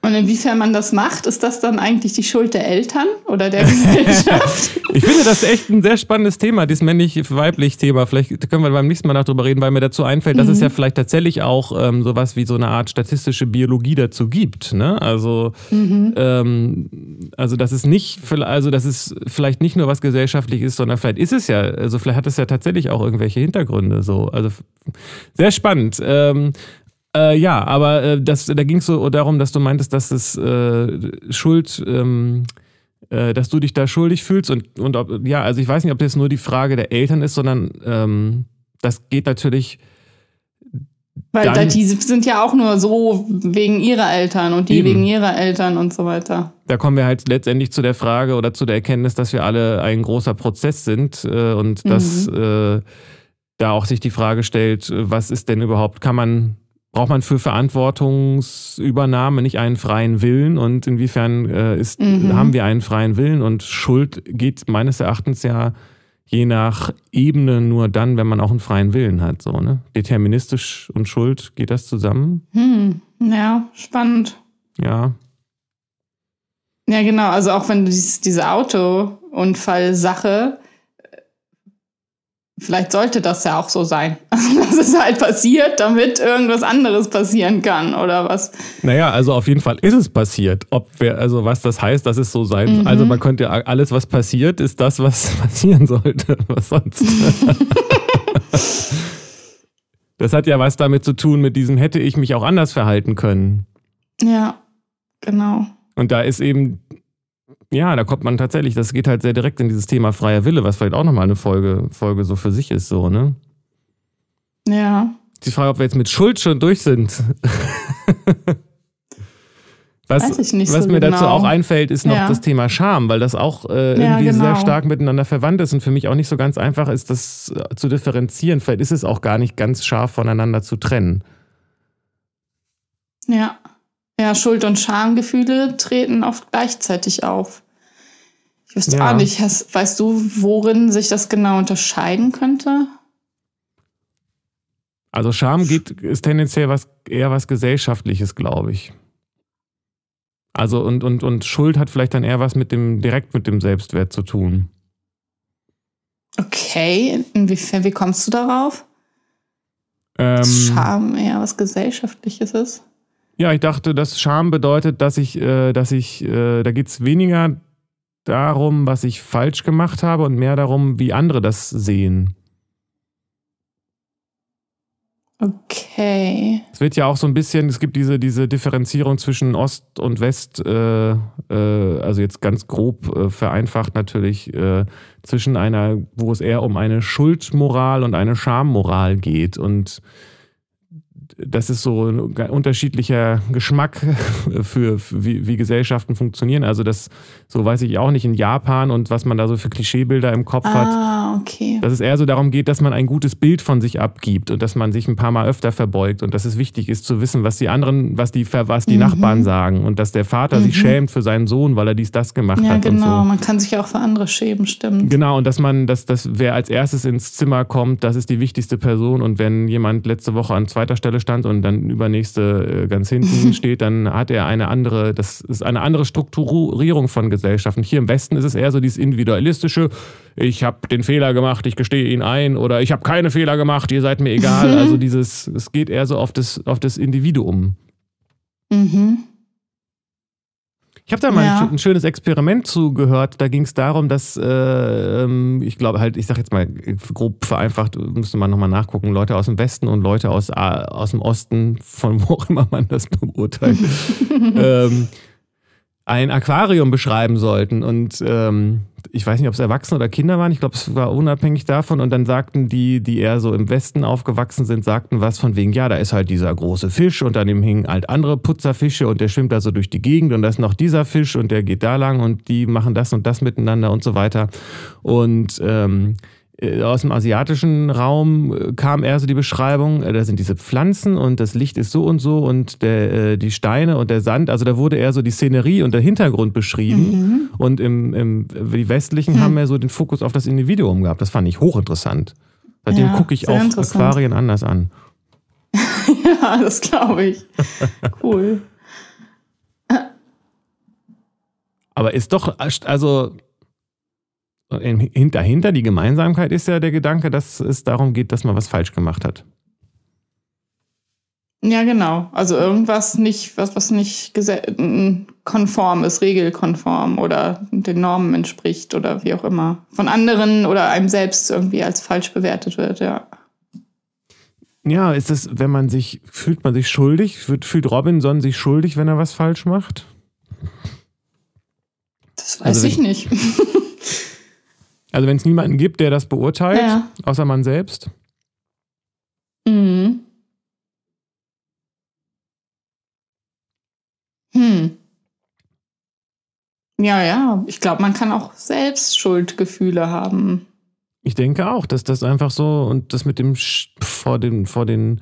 Und inwiefern man das macht, ist das dann eigentlich die Schuld der Eltern oder der Gesellschaft? ich finde das echt ein sehr spannendes Thema, dieses männlich-weiblich Thema. Vielleicht können wir beim nächsten Mal noch drüber reden, weil mir dazu einfällt, mhm. dass es mhm. ja vielleicht tatsächlich auch ähm, sowas wie so eine Art statistische Biologie dazu gibt. Ne? Also, mhm. ähm, also dass es nicht, also dass es vielleicht nicht nur was gesellschaftlich ist, sondern vielleicht ist es ja, also vielleicht hat es ja tatsächlich auch irgendwelche Hintergründe. So, also sehr spannend. Ähm, äh, ja, aber äh, das, da ging es so darum, dass du meintest, dass es äh, Schuld, ähm, äh, dass du dich da schuldig fühlst und, und ob, ja, also ich weiß nicht, ob das nur die Frage der Eltern ist, sondern ähm, das geht natürlich. Weil dann, die sind ja auch nur so wegen ihrer Eltern und die eben. wegen ihrer Eltern und so weiter. Da kommen wir halt letztendlich zu der Frage oder zu der Erkenntnis, dass wir alle ein großer Prozess sind äh, und mhm. dass äh, da auch sich die Frage stellt, was ist denn überhaupt, kann man braucht man für Verantwortungsübernahme nicht einen freien Willen und inwiefern äh, ist, mhm. haben wir einen freien Willen und Schuld geht meines Erachtens ja je nach Ebene nur dann, wenn man auch einen freien Willen hat. So, ne? Deterministisch und Schuld, geht das zusammen? Hm. Ja, spannend. Ja. Ja, genau. Also auch wenn du diese Autounfall-Sache Vielleicht sollte das ja auch so sein. Also, dass es halt passiert, damit irgendwas anderes passieren kann, oder was? Naja, also auf jeden Fall ist es passiert. Ob wir, also was das heißt, dass es so sein mhm. Also man könnte alles, was passiert, ist das, was passieren sollte. Was sonst? das hat ja was damit zu tun, mit diesem hätte ich mich auch anders verhalten können. Ja, genau. Und da ist eben ja, da kommt man tatsächlich, das geht halt sehr direkt in dieses Thema freier Wille, was vielleicht auch nochmal eine Folge, Folge so für sich ist, so, ne? Ja. Die Frage, ob wir jetzt mit Schuld schon durch sind. was, Weiß ich nicht was so mir genau. dazu auch einfällt, ist noch ja. das Thema Scham, weil das auch äh, irgendwie ja, genau. sehr stark miteinander verwandt ist und für mich auch nicht so ganz einfach ist, das äh, zu differenzieren. Vielleicht ist es auch gar nicht ganz scharf voneinander zu trennen. Ja. Ja, Schuld- und Schamgefühle treten oft gleichzeitig auf. Ich wüsste ja. auch nicht, hast, weißt du, worin sich das genau unterscheiden könnte? Also Scham geht, ist tendenziell was, eher was Gesellschaftliches, glaube ich. Also und, und, und Schuld hat vielleicht dann eher was mit dem, direkt mit dem Selbstwert zu tun. Okay, inwiefern, wie kommst du darauf? Ähm, Scham eher was Gesellschaftliches ist? Ja, ich dachte, dass Scham bedeutet, dass ich, äh, dass ich, äh, da geht es weniger darum, was ich falsch gemacht habe und mehr darum, wie andere das sehen. Okay. Es wird ja auch so ein bisschen, es gibt diese, diese Differenzierung zwischen Ost und West, äh, äh, also jetzt ganz grob äh, vereinfacht natürlich, äh, zwischen einer, wo es eher um eine Schuldmoral und eine Schammoral geht. Und das ist so ein unterschiedlicher Geschmack für, für wie, wie, Gesellschaften funktionieren. Also das, so weiß ich auch nicht, in Japan und was man da so für Klischeebilder im Kopf ah, hat. Okay. Dass es eher so darum geht, dass man ein gutes Bild von sich abgibt und dass man sich ein paar Mal öfter verbeugt und dass es wichtig ist zu wissen, was die anderen, was die, was die mhm. Nachbarn sagen und dass der Vater mhm. sich schämt für seinen Sohn, weil er dies, das gemacht ja, hat. Ja, genau. So. Man kann sich auch für andere schämen, stimmt. Genau. Und dass man, dass, dass wer als erstes ins Zimmer kommt, das ist die wichtigste Person und wenn jemand letzte Woche an zweiter Stelle stand und dann übernächste äh, ganz hinten steht, dann hat er eine andere, das ist eine andere Strukturierung von Gesellschaften. Hier im Westen ist es eher so dieses individualistische, ich habe den Fehler gemacht, ich gestehe ihn ein oder ich habe keine Fehler gemacht, ihr seid mir egal. Also dieses, es geht eher so auf das, auf das Individuum. Mhm. Ich habe da mal ja. ein, ein, schönes Experiment zugehört. Da ging es darum, dass äh, ähm, ich glaube halt, ich sage jetzt mal grob vereinfacht, müsste man nochmal nachgucken, Leute aus dem Westen und Leute aus, aus dem Osten, von wo auch immer man das beurteilt, ähm, ein Aquarium beschreiben sollten. Und ähm, ich weiß nicht, ob es Erwachsene oder Kinder waren, ich glaube, es war unabhängig davon. Und dann sagten die, die eher so im Westen aufgewachsen sind, sagten was von wegen, ja, da ist halt dieser große Fisch und daneben hingen halt andere Putzerfische und der schwimmt da so durch die Gegend und da ist noch dieser Fisch und der geht da lang und die machen das und das miteinander und so weiter. Und ähm, äh, aus dem asiatischen Raum äh, kam eher so die Beschreibung, äh, da sind diese Pflanzen und das Licht ist so und so und der, die Steine und der Sand, also da wurde eher so die Szenerie und der Hintergrund beschrieben mhm. und im, im, die Westlichen mhm. haben ja so den Fokus auf das Individuum gehabt. Das fand ich hochinteressant. Seitdem ja, gucke ich auch Aquarien anders an. ja, das glaube ich. Cool. Aber ist doch, also dahinter die Gemeinsamkeit ist ja der Gedanke, dass es darum geht, dass man was falsch gemacht hat. Ja, genau. Also irgendwas nicht, was, was nicht konform ist, regelkonform oder den Normen entspricht oder wie auch immer. Von anderen oder einem selbst irgendwie als falsch bewertet wird, ja. Ja, ist es, wenn man sich, fühlt man sich schuldig? Fühlt Robinson sich schuldig, wenn er was falsch macht? Das weiß also ich nicht. also wenn es niemanden gibt, der das beurteilt, ja. außer man selbst? Mhm. Hm. Ja, ja. Ich glaube, man kann auch selbst Schuldgefühle haben. Ich denke auch, dass das einfach so und das mit dem vor den, vor den,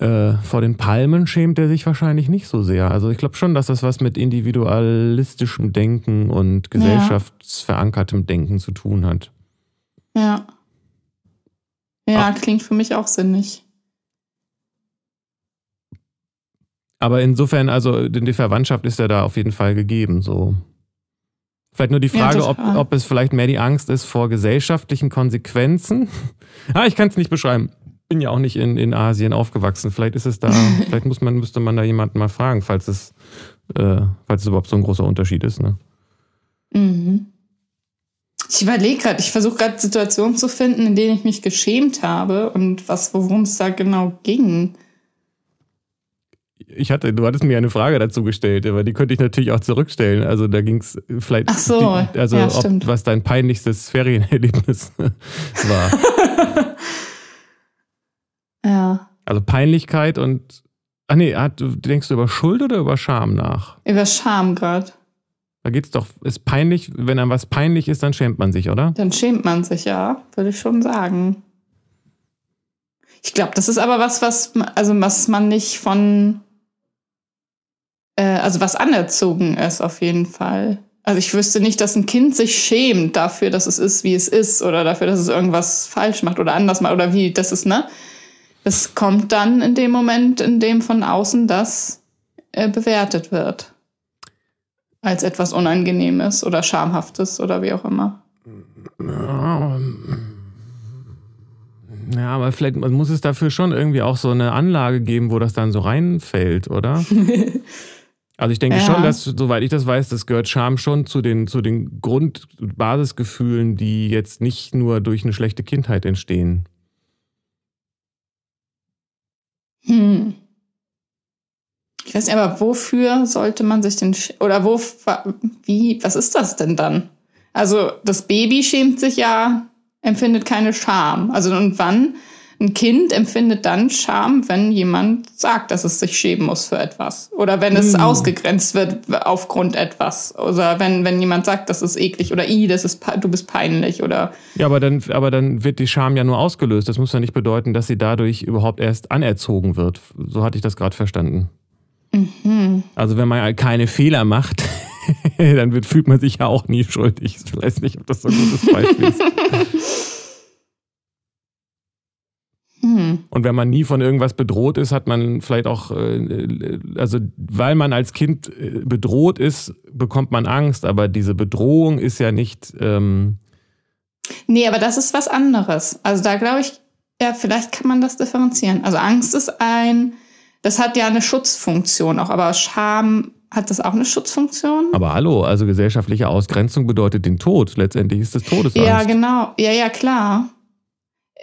äh, vor den Palmen schämt er sich wahrscheinlich nicht so sehr. Also ich glaube schon, dass das was mit individualistischem Denken und gesellschaftsverankertem Denken zu tun hat. Ja. Ja, Ach. klingt für mich auch sinnig. Aber insofern, also die Verwandtschaft ist ja da auf jeden Fall gegeben, so. Vielleicht nur die Frage, ja, ob, ob es vielleicht mehr die Angst ist vor gesellschaftlichen Konsequenzen. ah, ich kann es nicht beschreiben. Bin ja auch nicht in, in Asien aufgewachsen. Vielleicht ist es da, vielleicht muss man, müsste man da jemanden mal fragen, falls es, äh, falls es überhaupt so ein großer Unterschied ist. Ne? Mhm. Ich überlege gerade, ich versuche gerade Situationen zu finden, in denen ich mich geschämt habe und was, worum es da genau ging ich hatte, du hattest mir eine Frage dazu gestellt, aber die könnte ich natürlich auch zurückstellen. Also da ging es vielleicht, Ach so, die, also ja, ob, was dein peinlichstes Ferienerlebnis war. ja. Also Peinlichkeit und, ach nee, denkst du über Schuld oder über Scham nach? Über Scham gerade. Da geht es doch, ist peinlich, wenn einem was peinlich ist, dann schämt man sich, oder? Dann schämt man sich, ja, würde ich schon sagen. Ich glaube, das ist aber was, was, also was man nicht von äh, also was anerzogen ist auf jeden Fall. Also ich wüsste nicht, dass ein Kind sich schämt dafür, dass es ist, wie es ist, oder dafür, dass es irgendwas falsch macht oder anders macht oder wie das ist, ne? Es kommt dann in dem Moment, in dem von außen das äh, bewertet wird. Als etwas Unangenehmes oder Schamhaftes oder wie auch immer. Ja, aber vielleicht muss es dafür schon irgendwie auch so eine Anlage geben, wo das dann so reinfällt, oder? Also ich denke ja. schon, dass, soweit ich das weiß, das gehört Scham schon zu den, zu den Grundbasisgefühlen, die jetzt nicht nur durch eine schlechte Kindheit entstehen. Hm. Ich weiß nicht, aber wofür sollte man sich denn, oder wo, wie, was ist das denn dann? Also das Baby schämt sich ja, empfindet keine Scham. Also und wann ein Kind empfindet dann Scham, wenn jemand sagt, dass es sich schämen muss für etwas. Oder wenn es mm. ausgegrenzt wird aufgrund etwas. Oder wenn, wenn jemand sagt, das ist eklig oder i, das ist, du bist peinlich oder. Ja, aber dann, aber dann wird die Scham ja nur ausgelöst. Das muss ja nicht bedeuten, dass sie dadurch überhaupt erst anerzogen wird. So hatte ich das gerade verstanden. Mhm. Also wenn man keine Fehler macht, dann wird, fühlt man sich ja auch nie schuldig. Ich weiß nicht, ob das so ein gutes Beispiel ist. Mhm. Und wenn man nie von irgendwas bedroht ist, hat man vielleicht auch, äh, also weil man als Kind äh, bedroht ist, bekommt man Angst, aber diese Bedrohung ist ja nicht. Ähm nee, aber das ist was anderes. Also da glaube ich, ja, vielleicht kann man das differenzieren. Also Angst ist ein, das hat ja eine Schutzfunktion auch, aber Scham hat das auch eine Schutzfunktion? Aber hallo, also gesellschaftliche Ausgrenzung bedeutet den Tod. Letztendlich ist das Todesangst. Ja, genau. Ja, ja, klar.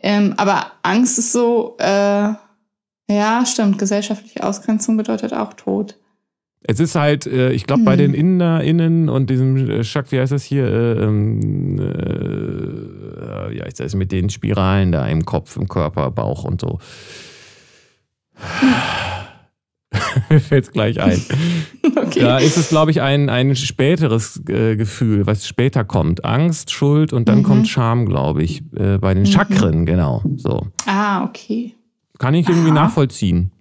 Ähm, aber Angst ist so, äh, ja, stimmt, gesellschaftliche Ausgrenzung bedeutet auch Tod. Es ist halt, äh, ich glaube, hm. bei den InnerInnen und diesem äh, Schack, wie heißt das hier? Äh, ähm, äh, ja, ich weiß mit den Spiralen da im Kopf, im Körper, Bauch und so. Mir fällt es gleich ein. okay. Da ist es, glaube ich, ein, ein späteres äh, Gefühl, was später kommt. Angst, Schuld und dann mhm. kommt Scham, glaube ich. Äh, bei den mhm. Chakren, genau. So. Ah, okay. Kann ich irgendwie Aha. nachvollziehen.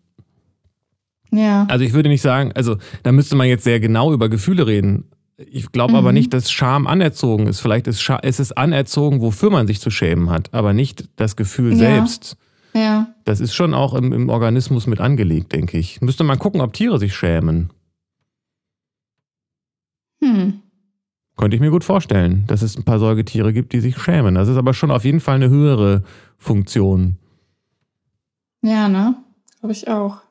Ja. Also ich würde nicht sagen, also da müsste man jetzt sehr genau über Gefühle reden. Ich glaube mhm. aber nicht, dass Scham anerzogen ist. Vielleicht ist, Scha ist es anerzogen, wofür man sich zu schämen hat, aber nicht das Gefühl ja. selbst. Ja. Das ist schon auch im, im Organismus mit angelegt, denke ich. Müsste man gucken, ob Tiere sich schämen. Hm. Könnte ich mir gut vorstellen, dass es ein paar Säugetiere gibt, die sich schämen. Das ist aber schon auf jeden Fall eine höhere Funktion. Ja, ne? Glaube ich auch.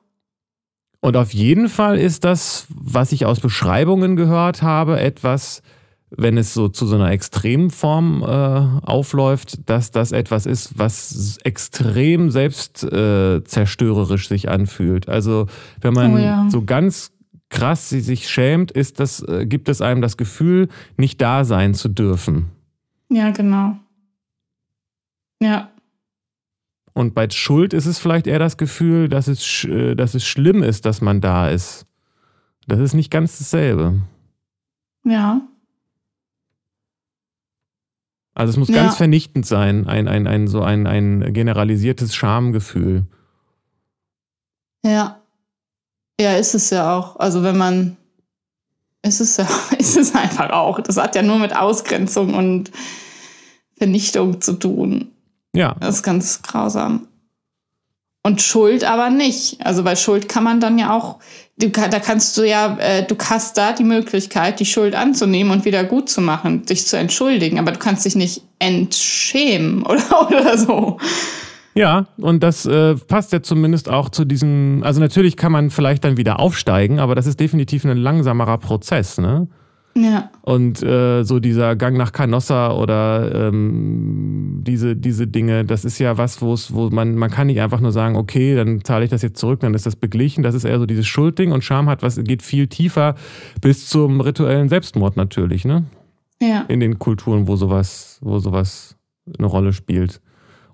Und auf jeden Fall ist das, was ich aus Beschreibungen gehört habe, etwas, wenn es so zu so einer Extremform äh, aufläuft, dass das etwas ist, was extrem selbstzerstörerisch äh, sich anfühlt. Also wenn man oh ja. so ganz krass sich schämt, ist das, äh, gibt es einem das Gefühl, nicht da sein zu dürfen. Ja, genau. Ja. Und bei Schuld ist es vielleicht eher das Gefühl, dass es, äh, dass es schlimm ist, dass man da ist. Das ist nicht ganz dasselbe. Ja. Also es muss ja. ganz vernichtend sein, ein, ein, ein, so ein, ein generalisiertes Schamgefühl. Ja. Ja, ist es ja auch. Also wenn man, ist es ja, ist es einfach auch. Das hat ja nur mit Ausgrenzung und Vernichtung zu tun. Ja. Das ist ganz grausam. Und Schuld aber nicht. Also bei Schuld kann man dann ja auch, du, da kannst du ja, äh, du hast da die Möglichkeit, die Schuld anzunehmen und wieder gut zu machen, dich zu entschuldigen, aber du kannst dich nicht entschämen oder, oder so. Ja, und das äh, passt ja zumindest auch zu diesem, also natürlich kann man vielleicht dann wieder aufsteigen, aber das ist definitiv ein langsamerer Prozess, ne? Ja. Und äh, so dieser Gang nach Canossa oder ähm, diese, diese Dinge, das ist ja was, wo es, wo man, man kann nicht einfach nur sagen, okay, dann zahle ich das jetzt zurück, dann ist das beglichen. Das ist eher so dieses Schuldding und Scham hat was, geht viel tiefer bis zum rituellen Selbstmord natürlich, ne? Ja. In den Kulturen, wo sowas, wo sowas eine Rolle spielt.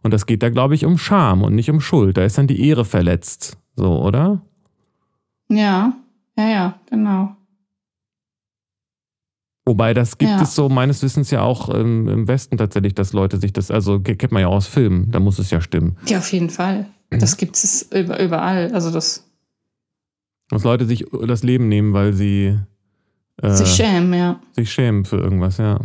Und das geht da, glaube ich, um Scham und nicht um Schuld. Da ist dann die Ehre verletzt. So, oder? Ja, ja, ja, genau. Wobei das gibt ja. es so meines Wissens ja auch im, im, Westen tatsächlich, dass Leute sich das, also kennt man ja aus Filmen, da muss es ja stimmen. Ja, auf jeden Fall. Das gibt es überall. Also das. Dass Leute sich das Leben nehmen, weil sie äh, sich schämen, ja. Sich schämen für irgendwas, ja.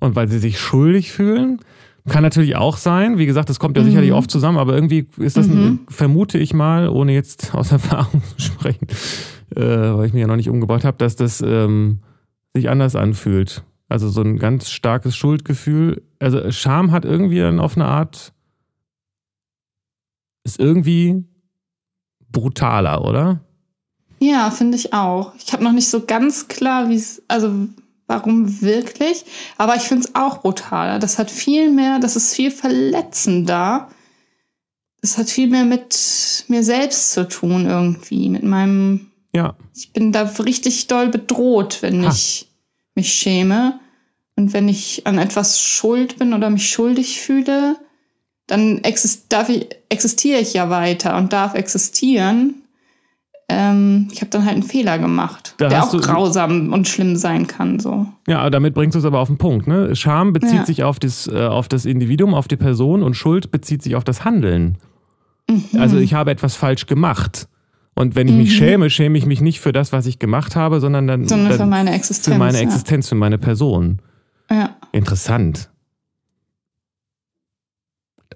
Und weil sie sich schuldig fühlen, kann natürlich auch sein. Wie gesagt, das kommt ja mhm. sicherlich oft zusammen, aber irgendwie ist das, mhm. ein, vermute ich mal, ohne jetzt aus Erfahrung zu sprechen, äh, weil ich mich ja noch nicht umgebracht habe, dass das ähm, sich anders anfühlt. Also so ein ganz starkes Schuldgefühl. Also Scham hat irgendwie dann auf eine Art, ist irgendwie brutaler, oder? Ja, finde ich auch. Ich habe noch nicht so ganz klar, wie es, also warum wirklich, aber ich finde es auch brutaler. Das hat viel mehr, das ist viel verletzender. Das hat viel mehr mit mir selbst zu tun irgendwie, mit meinem ja. Ich bin da richtig doll bedroht, wenn ha. ich mich schäme. Und wenn ich an etwas schuld bin oder mich schuldig fühle, dann exist ich, existiere ich ja weiter und darf existieren. Ähm, ich habe dann halt einen Fehler gemacht, da der auch grausam und schlimm sein kann. So. Ja, damit bringst du es aber auf den Punkt. Ne? Scham bezieht ja. sich auf das, äh, auf das Individuum, auf die Person und Schuld bezieht sich auf das Handeln. Mhm. Also ich habe etwas falsch gemacht. Und wenn ich mich mhm. schäme, schäme ich mich nicht für das, was ich gemacht habe, sondern dann, sondern dann für meine Existenz. Für meine Existenz, ja. für meine Person. Ja. Interessant.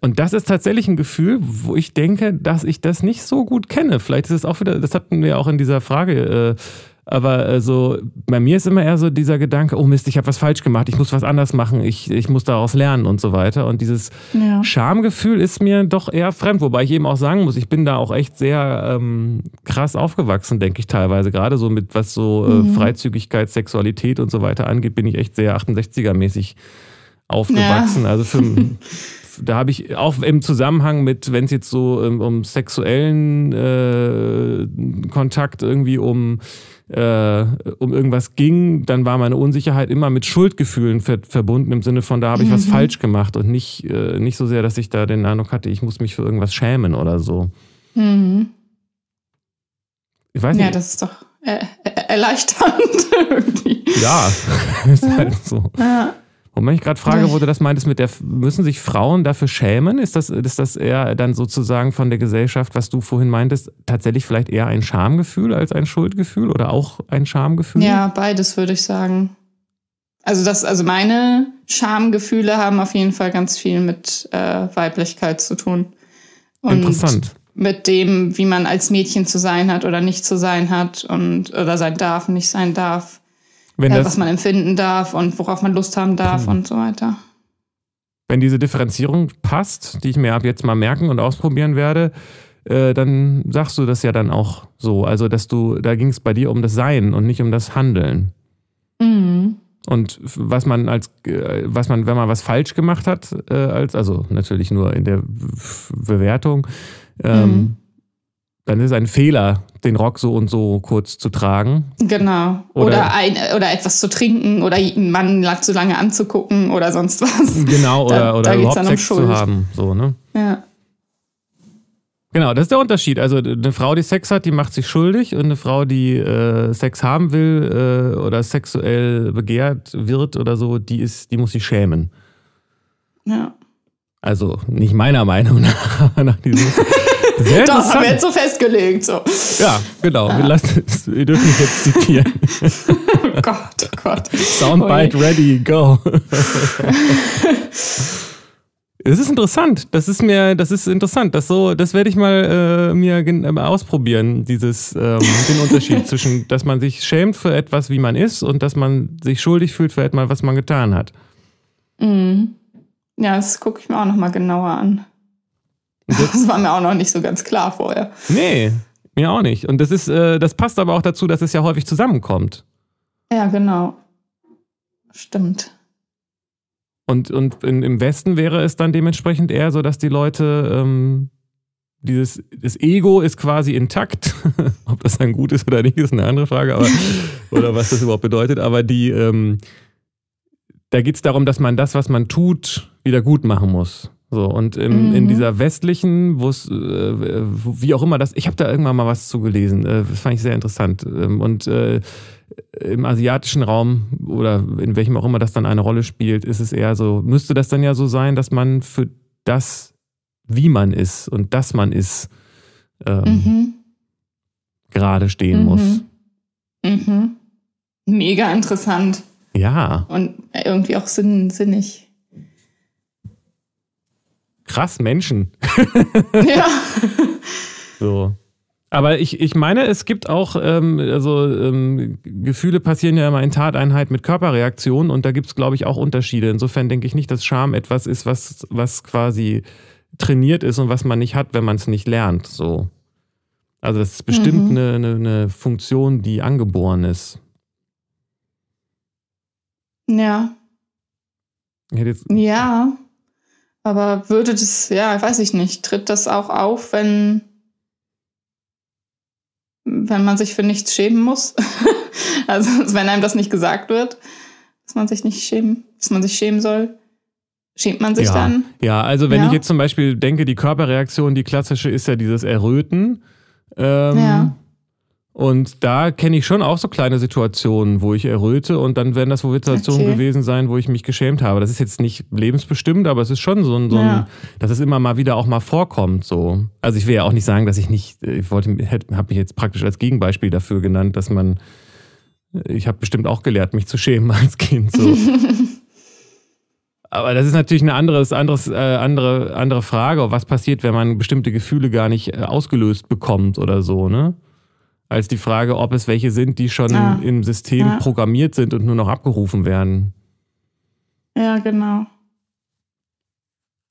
Und das ist tatsächlich ein Gefühl, wo ich denke, dass ich das nicht so gut kenne. Vielleicht ist es auch wieder, das hatten wir auch in dieser Frage äh, aber also bei mir ist immer eher so dieser Gedanke, oh Mist, ich habe was falsch gemacht, ich muss was anders machen, ich, ich muss daraus lernen und so weiter. Und dieses ja. Schamgefühl ist mir doch eher fremd, wobei ich eben auch sagen muss, ich bin da auch echt sehr ähm, krass aufgewachsen, denke ich teilweise. Gerade so mit was so äh, mhm. Freizügigkeit, Sexualität und so weiter angeht, bin ich echt sehr 68er-mäßig aufgewachsen. Ja. Also für, da habe ich auch im Zusammenhang mit, wenn es jetzt so um, um sexuellen äh, Kontakt irgendwie um äh, um irgendwas ging, dann war meine Unsicherheit immer mit Schuldgefühlen ver verbunden, im Sinne von, da habe ich mhm. was falsch gemacht und nicht, äh, nicht so sehr, dass ich da den Eindruck hatte, ich muss mich für irgendwas schämen oder so. Mhm. Ich weiß nicht. Ja, das ist doch äh, erleichternd irgendwie. Ja, ist halt so. Ja. Und wenn ich gerade frage, wo du das meintest, mit der, müssen sich Frauen dafür schämen? Ist das, ist das eher dann sozusagen von der Gesellschaft, was du vorhin meintest, tatsächlich vielleicht eher ein Schamgefühl als ein Schuldgefühl oder auch ein Schamgefühl? Ja, beides würde ich sagen. Also das, also meine Schamgefühle haben auf jeden Fall ganz viel mit äh, Weiblichkeit zu tun. Und Interessant. Mit dem, wie man als Mädchen zu sein hat oder nicht zu sein hat und oder sein darf, nicht sein darf. Wenn ja, das, was man empfinden darf und worauf man Lust haben darf Hm. und so weiter. wenn diese Differenzierung passt, die ich mir ab jetzt mal merken und ausprobieren werde, äh, dann sagst du das ja dann auch so. Also, dass du, da ging es bei dir um das Sein und nicht um das Handeln. Mhm. Und was man als, äh, was man, wenn man was falsch gemacht hat, äh, als, also natürlich nur in der Bewertung, ähm, Mhm. Dann ist es ein Fehler, den Rock so und so kurz zu tragen. Genau. Oder- Oder, ein, oder etwas zu trinken oder einen Mann zu lange anzugucken oder sonst was. Genau, Da- oder, da oder geht's überhaupt um Sex zu Schuld. haben. So, ne? Ja. Genau, das ist der Unterschied. Also eine Frau, die Sex hat, die macht sich schuldig und eine Frau, die äh, Sex haben will äh, oder sexuell begehrt wird oder so, die ist, die muss sich schämen. ja. Also nicht meiner Meinung nach, nach diesem sehr Doch, haben wir jetzt so festgelegt. So. Ja, genau. Wir, lassen, wir dürfen mich jetzt zitieren. Oh Gott, oh Gott. Soundbite ready, go. Es ist interessant. Das ist mir, das ist interessant. Das so, das werde ich mal äh, mir äh, ausprobieren. Dieses, ähm, den Unterschied zwischen, dass man sich schämt für etwas, wie man ist, und dass man sich schuldig fühlt für etwas, was man getan hat. Mhm. Ja, das gucke ich mir auch noch mal genauer an. Das war mir auch noch nicht so ganz klar vorher. Nee, mir auch nicht. Und das ist, äh, das passt aber auch dazu, dass es ja häufig zusammenkommt. Ja, genau. Stimmt. Und, und in, im Westen wäre es dann dementsprechend eher so, dass die Leute ähm, dieses das Ego ist quasi intakt. Ob das dann gut ist oder nicht, ist eine andere Frage, aber oder was das überhaupt bedeutet. Aber die, ähm, da geht es darum, dass man das, was man tut, wieder gut machen muss. So, und im, Mhm. in dieser westlichen, wo es, äh, wie auch immer das, ich habe da irgendwann mal was zugelesen, äh, das fand ich sehr interessant. Ähm, und äh, im asiatischen Raum oder in welchem auch immer das dann eine Rolle spielt, ist es eher so, müsste das dann ja so sein, dass man für das, wie man ist und das man ist, ähm, Mhm. gerade stehen Mhm. muss. Mhm. Mega interessant Ja, und irgendwie auch sinn, sinnig. Krass, Menschen. ja. So. Aber ich, ich meine, es gibt auch, ähm, also ähm, Gefühle passieren ja immer in Tateinheit mit Körperreaktionen und da gibt es, glaube ich, auch Unterschiede. Insofern denke ich nicht, dass Scham etwas ist, was, was quasi trainiert ist und was man nicht hat, wenn man es nicht lernt. So. Also das ist bestimmt Mhm. eine, eine, eine Funktion, die angeboren ist. Ja. Ja. Aber würde das, ja, weiß ich nicht, tritt das auch auf, wenn, wenn man sich für nichts schämen muss? also, wenn einem das nicht gesagt wird, dass man sich nicht schämen, dass man sich schämen soll, schämt man sich Ja. dann? ja, also wenn Ja. ich jetzt zum Beispiel denke, die Körperreaktion, die klassische ist ja dieses Erröten. Ähm, Ja. Und da kenne ich schon auch so kleine Situationen, wo ich erröte und dann werden das wohl Situationen Okay. gewesen sein, wo ich mich geschämt habe. Das ist jetzt nicht lebensbestimmt, aber es ist schon so ein, so ein Ja. dass es immer mal wieder auch mal vorkommt. So. Also ich will ja auch nicht sagen, dass ich nicht, ich wollte, habe mich jetzt praktisch als Gegenbeispiel dafür genannt, dass man, ich habe bestimmt auch gelernt, mich zu schämen als Kind. So. Aber das ist natürlich eine anderes, anderes, äh, andere, andere Frage, was passiert, wenn man bestimmte Gefühle gar nicht äh, ausgelöst bekommt oder so, ne? Als die Frage, ob es welche sind, die schon Ah. im System Ja. programmiert sind und nur noch abgerufen werden. Ja, genau.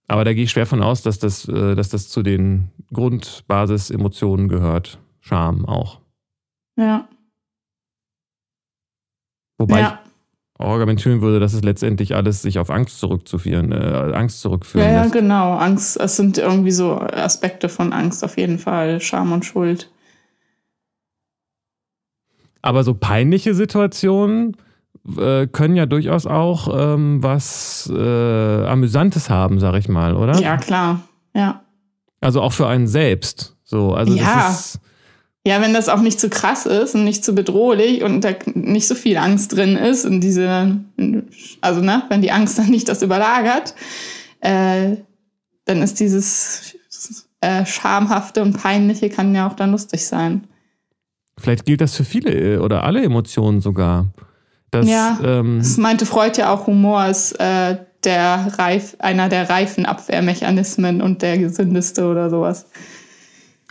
Aber da gehe ich schwer von aus, dass das, äh, dass das zu den Grundbasis-Emotionen gehört. Scham auch. Ja. Wobei ja. ich argumentieren würde, dass es letztendlich alles sich auf Angst zurückzuführen, äh, Angst zurückführen Ja, ja, genau. Angst, es sind irgendwie so Aspekte von Angst auf jeden Fall. Scham und Schuld. Aber so peinliche Situationen äh, können ja durchaus auch ähm, was äh, Amüsantes haben, sag ich mal, oder? Ja, klar. Ja. Also auch für einen selbst. So, also Ja. das ist. Ja, wenn das auch nicht zu krass ist und nicht zu bedrohlich und da nicht so viel Angst drin ist und diese, also ne, wenn die Angst dann nicht das überlagert, äh, dann ist dieses äh, schamhafte und peinliche kann ja auch dann lustig sein. Vielleicht gilt das für viele äh, oder alle Emotionen sogar. Dass, Ja. ähm, Das meinte Freud ja auch, Humor ist äh, der Reif, einer der reifen Abwehrmechanismen und der gesündeste oder sowas.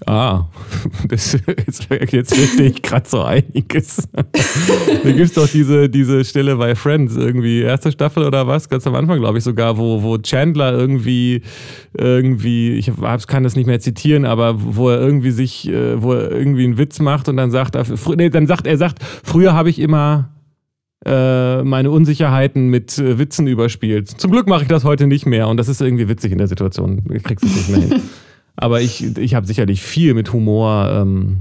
Ah, das, jetzt, jetzt verstehe ich gerade so einiges. da gibt es doch diese, diese Stelle bei Friends, irgendwie erste Staffel oder was, ganz am Anfang, glaube ich sogar, wo, wo Chandler irgendwie, irgendwie, ich kann das nicht mehr zitieren, aber wo er irgendwie sich, äh, wo er irgendwie einen Witz macht und dann sagt er, nee, dann sagt er, sagt, früher habe ich immer äh, meine Unsicherheiten mit äh, Witzen überspielt. Zum Glück mache ich das heute nicht mehr und das ist irgendwie witzig in der Situation. Ich krieg's nicht mehr hin. Aber ich, ich habe sicherlich viel mit Humor ähm,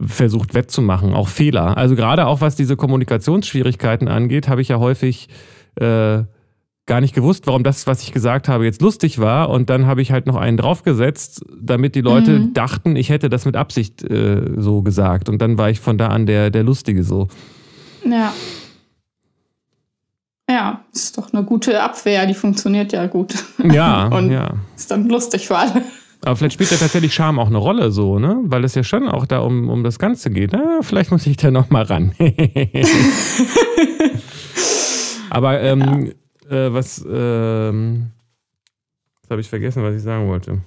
versucht wettzumachen, auch Fehler. Also gerade auch was diese Kommunikationsschwierigkeiten angeht, habe ich ja häufig äh, gar nicht gewusst, warum das, was ich gesagt habe, jetzt lustig war. Und dann habe ich halt noch einen draufgesetzt, damit die Leute mhm. dachten, ich hätte das mit Absicht äh, so gesagt. Und dann war ich von da an der, der Lustige so. Ja. Ja, ist doch eine gute Abwehr, die funktioniert ja gut. Ja, und ja. ist dann lustig für alle. Aber vielleicht spielt ja tatsächlich Charme auch eine Rolle so, ne? Weil es ja schon auch da um, um das Ganze geht. Ja, vielleicht muss ich da noch mal ran. Aber ähm, ja. äh, was, ähm, das habe ich vergessen, was ich sagen wollte.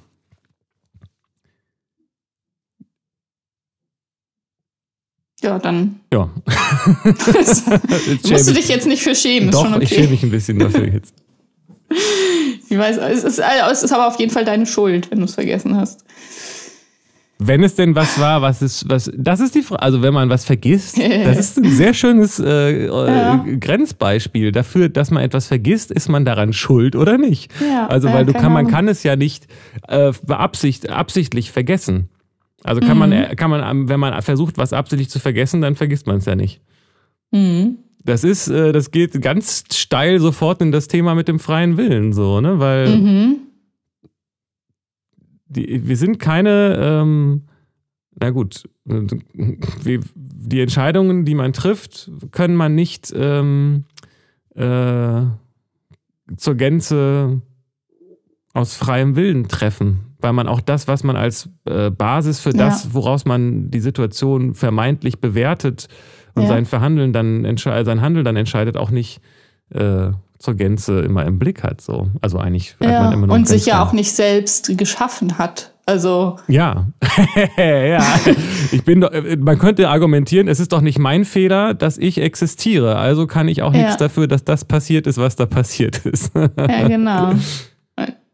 Ja, dann. Ja. musst du dich jetzt nicht für schämen. Doch, okay. ich schäme mich ein bisschen dafür jetzt. Ich weiß, es ist, es ist aber auf jeden Fall deine Schuld, wenn du es vergessen hast. Wenn es denn was war, was ist, was, das ist die Frage, also wenn man was vergisst, das ist ein sehr schönes äh, ja. Grenzbeispiel dafür, dass man etwas vergisst, ist man daran schuld oder nicht? Ja, also weil du kann, man kann es ja nicht äh, beabsicht, absichtlich vergessen. Also kann mhm. man, kann man, wenn man versucht, was absichtlich zu vergessen, dann vergisst man es ja nicht. Mhm. Das ist, äh, das geht ganz steil sofort in das Thema mit dem freien Willen, so, ne? Weil mhm. die, wir sind keine, ähm, na gut, die Entscheidungen, die man trifft, können man nicht ähm, äh, zur Gänze aus freiem Willen treffen, weil man auch das, was man als äh, Basis für das, ja. woraus man die Situation vermeintlich bewertet, und ja. sein Verhandeln dann sein Handeln dann entscheidet, auch nicht äh, zur Gänze immer im Blick hat. So. Also eigentlich ja. hat man immer nur Und sich ja auch nicht selbst geschaffen hat. Also. Ja. ja. Ich bin doch, man könnte argumentieren, es ist doch nicht mein Fehler, dass ich existiere. Also kann ich auch ja. nichts dafür, dass das passiert ist, was da passiert ist. ja, genau.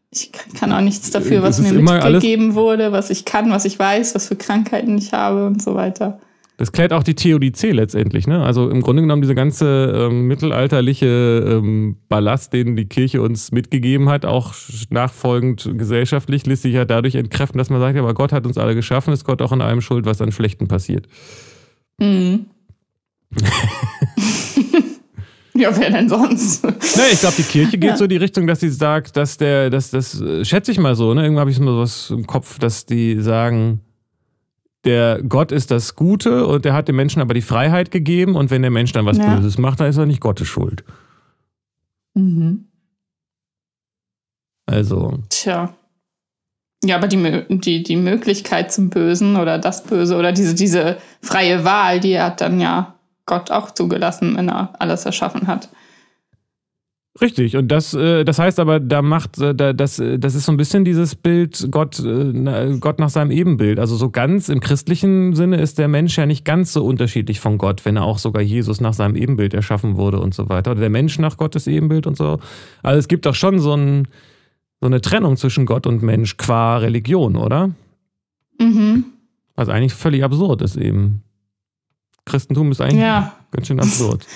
Ich kann auch nichts dafür, was mir mitgegeben wurde, was ich kann, was ich weiß, was für Krankheiten ich habe und so weiter. Das klärt auch die Theodizee letztendlich. Ne? Also im Grunde genommen diese ganze ähm, mittelalterliche ähm, Ballast, den die Kirche uns mitgegeben hat, auch nachfolgend gesellschaftlich, lässt sich ja dadurch entkräften, dass man sagt, ja, aber Gott hat uns alle geschaffen, ist Gott auch an allem schuld, was an Schlechten passiert. Mhm. Ja, wer denn sonst? Nee, ich glaube, die Kirche geht ja. so in die Richtung, dass sie sagt, dass der, dass das, schätze ich mal so, ne? Irgendwann habe ich mal sowas im Kopf, dass die sagen, der Gott ist das Gute und der hat dem Menschen aber die Freiheit gegeben und wenn der Mensch dann was ja. Böses macht, dann ist er nicht Gottes Schuld. Mhm. Also. Tja. Ja, aber die, die, die Möglichkeit zum Bösen oder das Böse oder diese, diese freie Wahl, die hat dann ja Gott auch zugelassen, wenn er alles erschaffen hat. Richtig, und das, äh, das heißt aber, da macht, äh, das, äh, das ist so ein bisschen dieses Bild, Gott, Gott nach seinem Ebenbild. Also so ganz im christlichen Sinne ist der Mensch ja nicht ganz so unterschiedlich von Gott, wenn er auch sogar Jesus nach seinem Ebenbild erschaffen wurde und so weiter. Oder der Mensch nach Gottes Ebenbild und so. Also es gibt doch schon so, ein, so eine Trennung zwischen Gott und Mensch qua Religion, oder? Mhm. Was eigentlich völlig absurd ist eben. Christentum ist eigentlich ja. ganz schön absurd.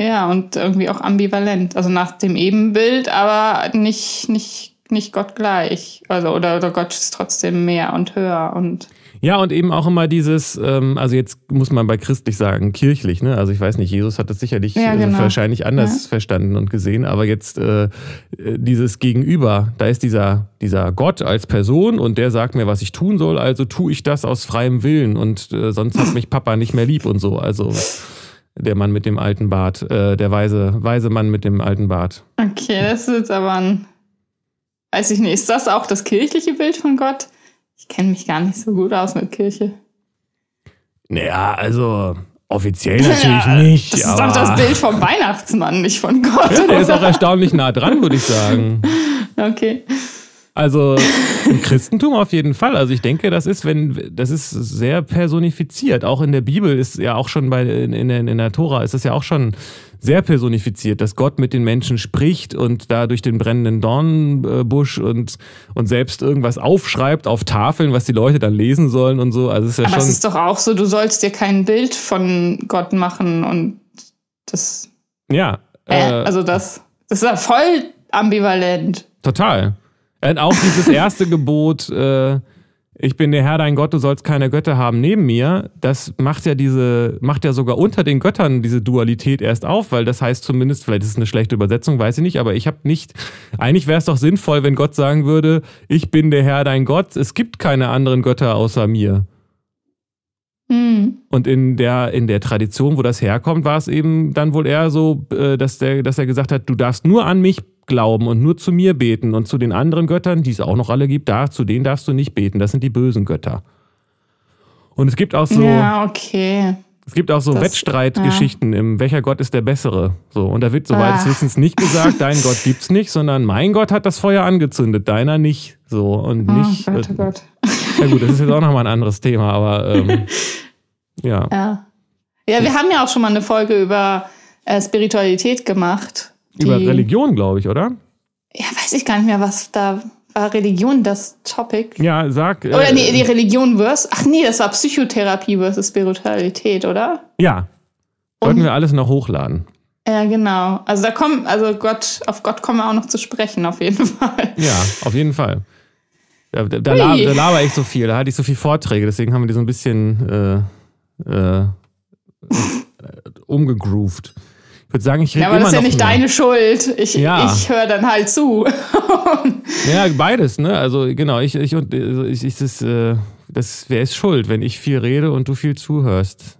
Ja, und irgendwie auch ambivalent. Also nach dem Ebenbild, aber nicht, nicht, nicht Gott gleich. Also, oder, oder Gott ist trotzdem mehr und höher und. Ja, und eben auch immer dieses, ähm, also jetzt muss man bei christlich sagen, kirchlich, ne? Also ich weiß nicht, Jesus hat das sicherlich ja, äh, genau. äh, wahrscheinlich anders ja. verstanden und gesehen, aber jetzt äh, dieses Gegenüber, da ist dieser, dieser Gott als Person und der sagt mir, was ich tun soll, also tue ich das aus freiem Willen und äh, sonst hat mich Papa nicht mehr lieb und so. Also der Mann mit dem alten Bart, äh, der weise, weise Mann mit dem alten Bart. Okay, das ist jetzt aber ein. Weiß ich nicht, ist das auch das kirchliche Bild von Gott? Ich kenne mich gar nicht so gut aus mit Kirche. Naja, also offiziell natürlich ja, nicht. Das ist doch das Bild vom Weihnachtsmann, nicht von Gott. Ja, der ist auch erstaunlich nah dran, würde ich sagen. Okay. Also im Christentum auf jeden Fall. Also ich denke, das ist, wenn, das ist sehr personifiziert. Auch in der Bibel ist ja auch schon bei, in, in, in der Tora ist das ja auch schon sehr personifiziert, dass Gott mit den Menschen spricht und da durch den brennenden Dornbusch und, und selbst irgendwas aufschreibt auf Tafeln, was die Leute dann lesen sollen und so. Also es ist ja Aber schon es ist doch auch so, du sollst dir kein Bild von Gott machen und das. Ja. Äh, also das, das ist ja voll ambivalent. Total. Und auch dieses erste Gebot, äh, ich bin der Herr dein Gott, du sollst keine Götter haben neben mir, das macht ja diese, macht ja sogar unter den Göttern diese Dualität erst auf, weil das heißt zumindest, vielleicht ist es eine schlechte Übersetzung, weiß ich nicht, aber ich habe nicht, eigentlich wäre es doch sinnvoll, wenn Gott sagen würde, ich bin der Herr dein Gott, es gibt keine anderen Götter außer mir. Hm. Und in der, in der Tradition, wo das herkommt, war es eben dann wohl eher so, äh, dass, der, dass er gesagt hat, du darfst nur an mich glauben und nur zu mir beten und zu den anderen Göttern, die es auch noch alle gibt, da, zu denen darfst du nicht beten. Das sind die bösen Götter. Und es gibt auch so. Ja, okay. Es gibt auch so Das- Wettstreitgeschichten im welcher Gott ist der bessere. So und da wird soweit des Ah. Wissens nicht gesagt, dein Gott gibt's nicht, sondern mein Gott hat das Feuer angezündet, deiner nicht. So und nicht. oh Gott, oh Gott. Ja gut, das ist jetzt auch nochmal ein anderes Thema, aber ähm, ja. Ja. Ja, wir haben ja auch schon mal eine Folge über äh, Spiritualität gemacht. Über die- Religion, glaube ich, oder? Ja, weiß ich gar nicht mehr, was da war. Religion das Topic? Ja, sag. Äh, Oder nee, die Religion versus. Ach nee, das war Psychotherapie versus Spiritualität, oder? Ja. Sollten Und- wir alles noch hochladen. Ja, genau. Also da kommen, also Gott, auf Gott kommen wir auch noch zu sprechen, auf jeden Fall. Ja, auf jeden Fall. Da, da, da, lab, da laber ich so viel, da hatte ich so viele Vorträge, deswegen haben wir die so ein bisschen äh, äh, umgegroovt. Ich würde sagen, ich rede Ja, aber immer das ist ja nicht mehr. deine Schuld. Ich, Ja. ich höre dann halt zu. Ja, beides, ne? Also genau, ich, ich und also ich, ich das, äh, das, wer ist schuld, wenn ich viel rede und du viel zuhörst?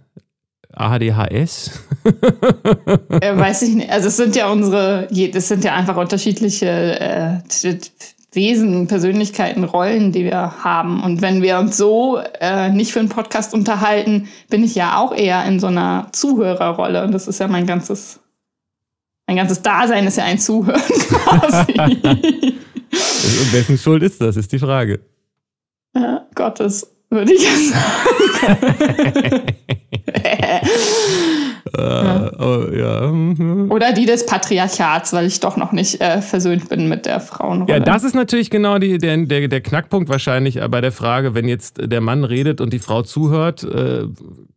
ADHS? äh, weiß ich nicht. Also es sind ja unsere, das sind ja einfach unterschiedliche äh, Wesen, Persönlichkeiten, Rollen, die wir haben. Und wenn wir uns so äh, nicht für einen Podcast unterhalten, bin ich ja auch eher in so einer Zuhörerrolle. Und das ist ja mein ganzes, mein ganzes Dasein ist ja ein Zuhören quasi. Und wessen Schuld ist das, ist die Frage. ja, Gottes, würde ich ja sagen. Äh, oh, ja. mhm. Oder die des Patriarchats, weil ich doch noch nicht äh, versöhnt bin mit der Frauenrolle. Ja, das ist natürlich genau die, der, der, der Knackpunkt wahrscheinlich bei der Frage, wenn jetzt der Mann redet und die Frau zuhört, äh,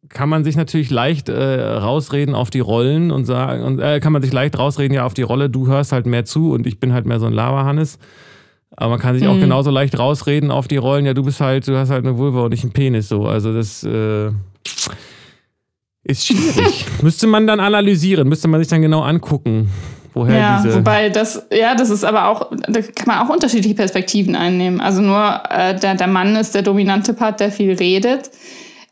kann man sich natürlich leicht äh, rausreden auf die Rollen und sagen, und, äh, kann man sich leicht rausreden ja auf die Rolle, du hörst halt mehr zu und ich bin halt mehr so ein Laberhannes. Aber man kann sich auch Mhm. genauso leicht rausreden auf die Rollen, ja, du bist halt, du hast halt eine Vulva und nicht einen Penis so. Also das äh, ist schwierig. müsste man dann analysieren, müsste man sich dann genau angucken, woher Ja, diese. wobei das, ja, das ist aber auch, da kann man auch unterschiedliche Perspektiven einnehmen. Also nur äh, der, der Mann ist der dominante Part, der viel redet.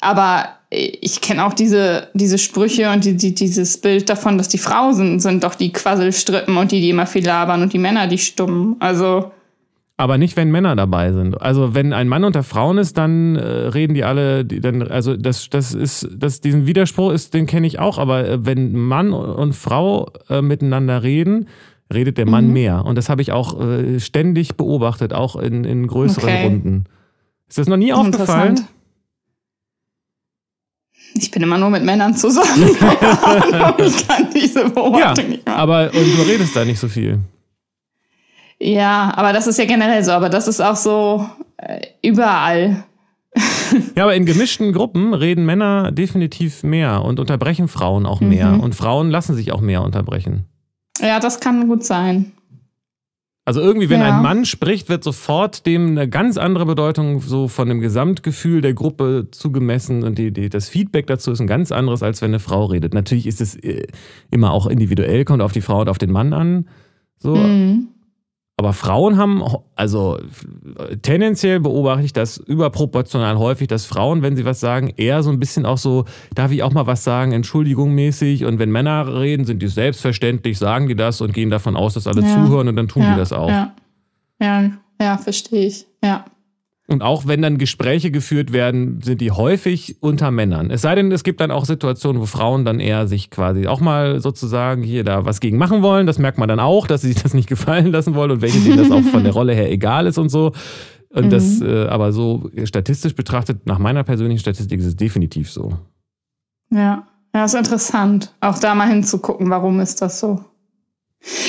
Aber ich kenne auch diese, diese Sprüche und die, die, dieses Bild davon, dass die Frauen sind, sind doch die Quasselstrippen und die, die immer viel labern und die Männer, die stummen. Also, Aber nicht, wenn Männer dabei sind. Also wenn ein Mann unter Frauen ist, dann äh, reden die alle, die, dann, also das, das ist, das, diesen Widerspruch ist, den kenne ich auch, aber äh, wenn Mann und Frau äh, miteinander reden, redet der Mann Mhm. mehr. Und das habe ich auch äh, ständig beobachtet, auch in, in größeren Okay. Runden. Ist das noch nie aufgefallen? Ich bin immer nur mit Männern zusammen. Ich kann diese Ja, Beobachtung nicht machen. aber und du redest da nicht so viel. Ja, aber das ist ja generell so. Aber das ist auch so äh, überall. Ja, aber in gemischten Gruppen reden Männer definitiv mehr und unterbrechen Frauen auch mehr. Mhm. Und Frauen lassen sich auch mehr unterbrechen. Ja, das kann gut sein. Also irgendwie, wenn Ja. ein Mann spricht, wird sofort dem eine ganz andere Bedeutung so von dem Gesamtgefühl der Gruppe zugemessen und die, die, das Feedback dazu ist ein ganz anderes, als wenn eine Frau redet. Natürlich ist es äh, immer auch individuell, kommt auf die Frau und auf den Mann an. So. Mhm. Aber Frauen haben, also tendenziell beobachte ich das überproportional häufig, dass Frauen, wenn sie was sagen, eher so ein bisschen auch so, darf ich auch mal was sagen, Entschuldigung mäßig. Und wenn Männer reden, sind die selbstverständlich, sagen die das und gehen davon aus, dass alle Ja. zuhören und dann tun ja, die das auch. Ja, ja, ja verstehe ich. Ja. Und auch wenn dann Gespräche geführt werden, sind die häufig unter Männern. Es sei denn, es gibt dann auch Situationen, wo Frauen dann eher sich quasi auch mal sozusagen hier da was gegen machen wollen. Das merkt man dann auch, dass sie sich das nicht gefallen lassen wollen und welche denen das auch von der Rolle her egal ist und so. Und mhm. das, äh, aber so statistisch betrachtet, nach meiner persönlichen Statistik ist es definitiv so. Ja, ja, ist interessant, auch da mal hinzugucken, warum ist das so.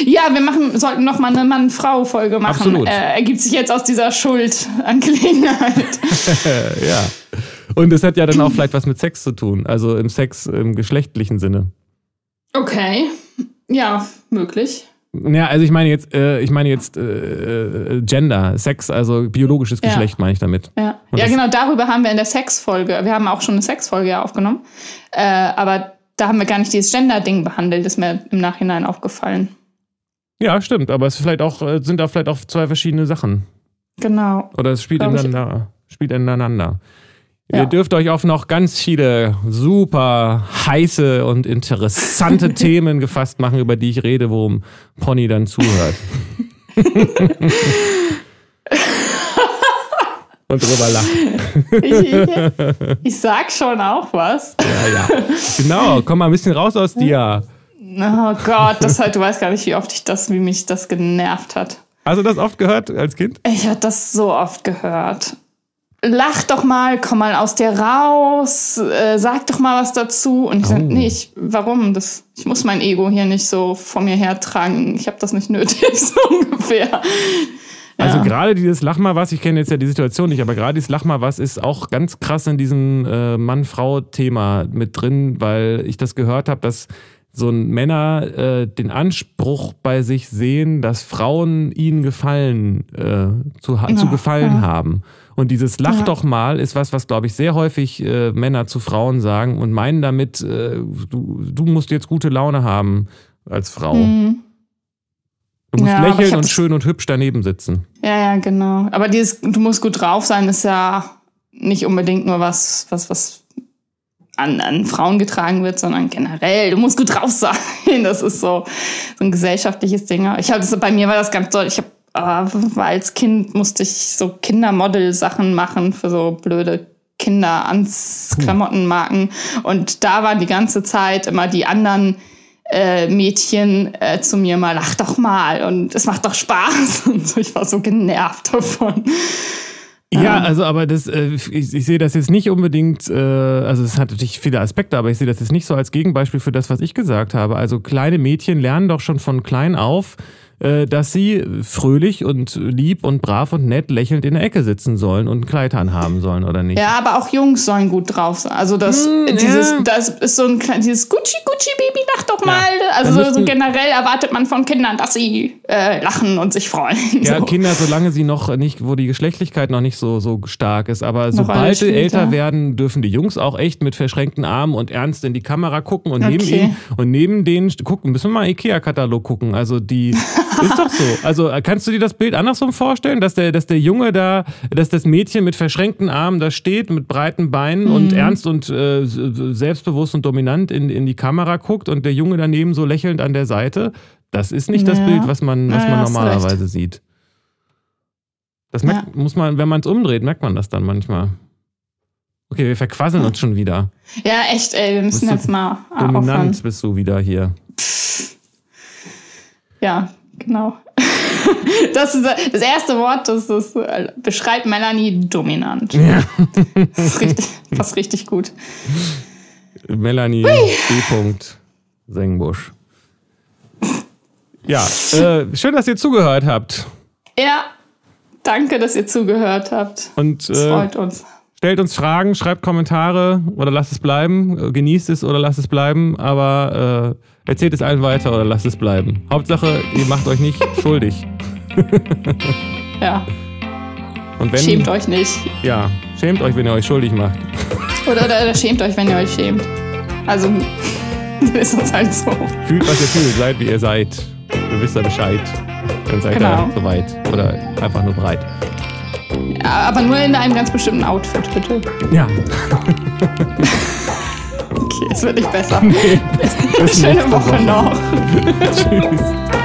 Ja, wir machen, sollten noch mal eine Mann-Frau-Folge machen. Absolut. Äh, ergibt sich jetzt aus dieser Schuldangelegenheit. ja. Und es hat ja dann auch vielleicht was mit Sex zu tun, also im Sex im geschlechtlichen Sinne. Okay. Ja, möglich. Ja, also ich meine jetzt, äh, ich meine jetzt äh, äh Gender, Sex, also biologisches Geschlecht ja. meine ich damit. Ja, ja genau, darüber haben wir in der Sex-Folge, wir haben auch schon eine Sex-Folge ja aufgenommen, äh, aber da haben wir gar nicht dieses Gender-Ding behandelt, ist mir im Nachhinein aufgefallen. Ja, stimmt, aber es vielleicht auch, äh, sind da vielleicht auch zwei verschiedene Sachen. Genau. Oder es spielt ineinander, spielt ineinander. Ja. Ihr dürft euch auf noch ganz viele super heiße und interessante Themen gefasst machen, über die ich rede, worum Pony dann zuhört. und drüber lachen. Ich, ich, sag schon auch was. Ja, ja. Genau, komm mal ein bisschen raus aus dir. Oh Gott, das halt, du weißt gar nicht, wie oft ich das, wie mich das genervt hat. Hast du das oft gehört als Kind? Ich habe das so oft gehört. Lach doch mal, komm mal aus dir raus, äh, sag doch mal was dazu. Und ich oh. sage, nee, ich, warum? Das, ich muss mein Ego hier nicht so vor mir hertragen. Ich habe das nicht nötig, so ungefähr. Also ja. gerade dieses Lach mal was, ich kenne jetzt ja die Situation nicht, aber gerade dieses Lach mal was ist auch ganz krass in diesem äh, Mann-Frau-Thema mit drin, weil ich das gehört habe, dass so ein Männer äh, den Anspruch bei sich sehen, dass Frauen ihnen gefallen, äh, zu, ja, zu gefallen ja. haben. Und dieses Lach ja. doch mal ist was, was glaube ich sehr häufig äh, Männer zu Frauen sagen und meinen damit, äh, du, du musst jetzt gute Laune haben als Frau. Mhm. Du musst lächeln und schön und hübsch daneben sitzen. Ja, ja, genau. Aber dieses, du musst gut drauf sein, ist ja nicht unbedingt nur was, was, was an, an Frauen getragen wird, sondern generell, du musst gut drauf sein. Das ist so, so ein gesellschaftliches Ding. Ich habe bei mir war das ganz toll. Ich habe äh, als Kind musste ich so Kindermodel-Sachen machen für so blöde Kinderanz-Klamottenmarken. Und da waren die ganze Zeit immer die anderen äh, Mädchen äh, zu mir mal, lach doch mal und es macht doch Spaß. Und so, ich war so genervt davon. Ja, ähm. also aber das, äh, ich, ich sehe das jetzt nicht unbedingt, äh, also es hat natürlich viele Aspekte, aber ich sehe das jetzt nicht so als Gegenbeispiel für das, was ich gesagt habe. Also kleine Mädchen lernen doch schon von klein auf, dass sie fröhlich und lieb und brav und nett lächelnd in der Ecke sitzen sollen und ein Kleid anhaben sollen, oder nicht? Ja, aber auch Jungs sollen gut drauf sein. Also das, hm, dieses, ja. das ist so ein dieses Gucci, Gucci, Baby, lach doch mal. Ja. Also so, so, generell erwartet man von Kindern, dass sie äh, lachen und sich freuen. Ja, so. Kinder, solange sie noch nicht, wo die Geschlechtlichkeit noch nicht so, so stark ist. Aber noch sobald sie älter werden, dürfen die Jungs auch echt mit verschränkten Armen und ernst in die Kamera gucken und okay. neben ihnen und neben denen gucken, müssen wir mal IKEA-Katalog gucken. Also die Ist doch so. Also äh, kannst du dir das Bild andersrum vorstellen, dass der, dass der Junge da, dass das Mädchen mit verschränkten Armen da steht, mit breiten Beinen mhm. und ernst und äh, selbstbewusst und dominant in, in die Kamera guckt und der Junge daneben so lächelnd an der Seite? Das ist nicht ja. das Bild, was man, was ja, man normalerweise sieht. Das merkt, ja. muss man, wenn man es umdreht, merkt man das dann manchmal. Okay, wir verquasseln uns schon wieder. Ja, echt, ey, wir müssen jetzt mal. Dominant aufhören. bist du wieder hier. Ja, Genau. Das ist das erste Wort, das, das beschreibt Melanie dominant. Ja. Das ist richtig, fast richtig gut. Melanie B. Sengbusch. Ja, äh, schön, dass ihr zugehört habt. Ja, danke, dass ihr zugehört habt. Und äh, freut uns. Stellt uns Fragen, schreibt Kommentare oder lasst es bleiben. Genießt es oder lasst es bleiben. Aber äh, Erzählt es allen weiter oder lasst es bleiben. Hauptsache, ihr macht euch nicht schuldig. ja. Und wenn, schämt euch nicht. Ja, schämt euch, wenn ihr euch schuldig macht. Oder, oder, oder schämt euch, wenn ihr euch schämt. Also, ist das halt so. Fühlt, was ihr fühlt, seid, wie ihr seid. Ihr wisst ja Bescheid. Dann seid genau. ihr soweit. Oder einfach nur bereit. Ja, aber nur in einem ganz bestimmten Outfit, bitte. Ja. Okay, es wird nicht besser. Nee, Schöne Woche, Woche noch. Tschüss.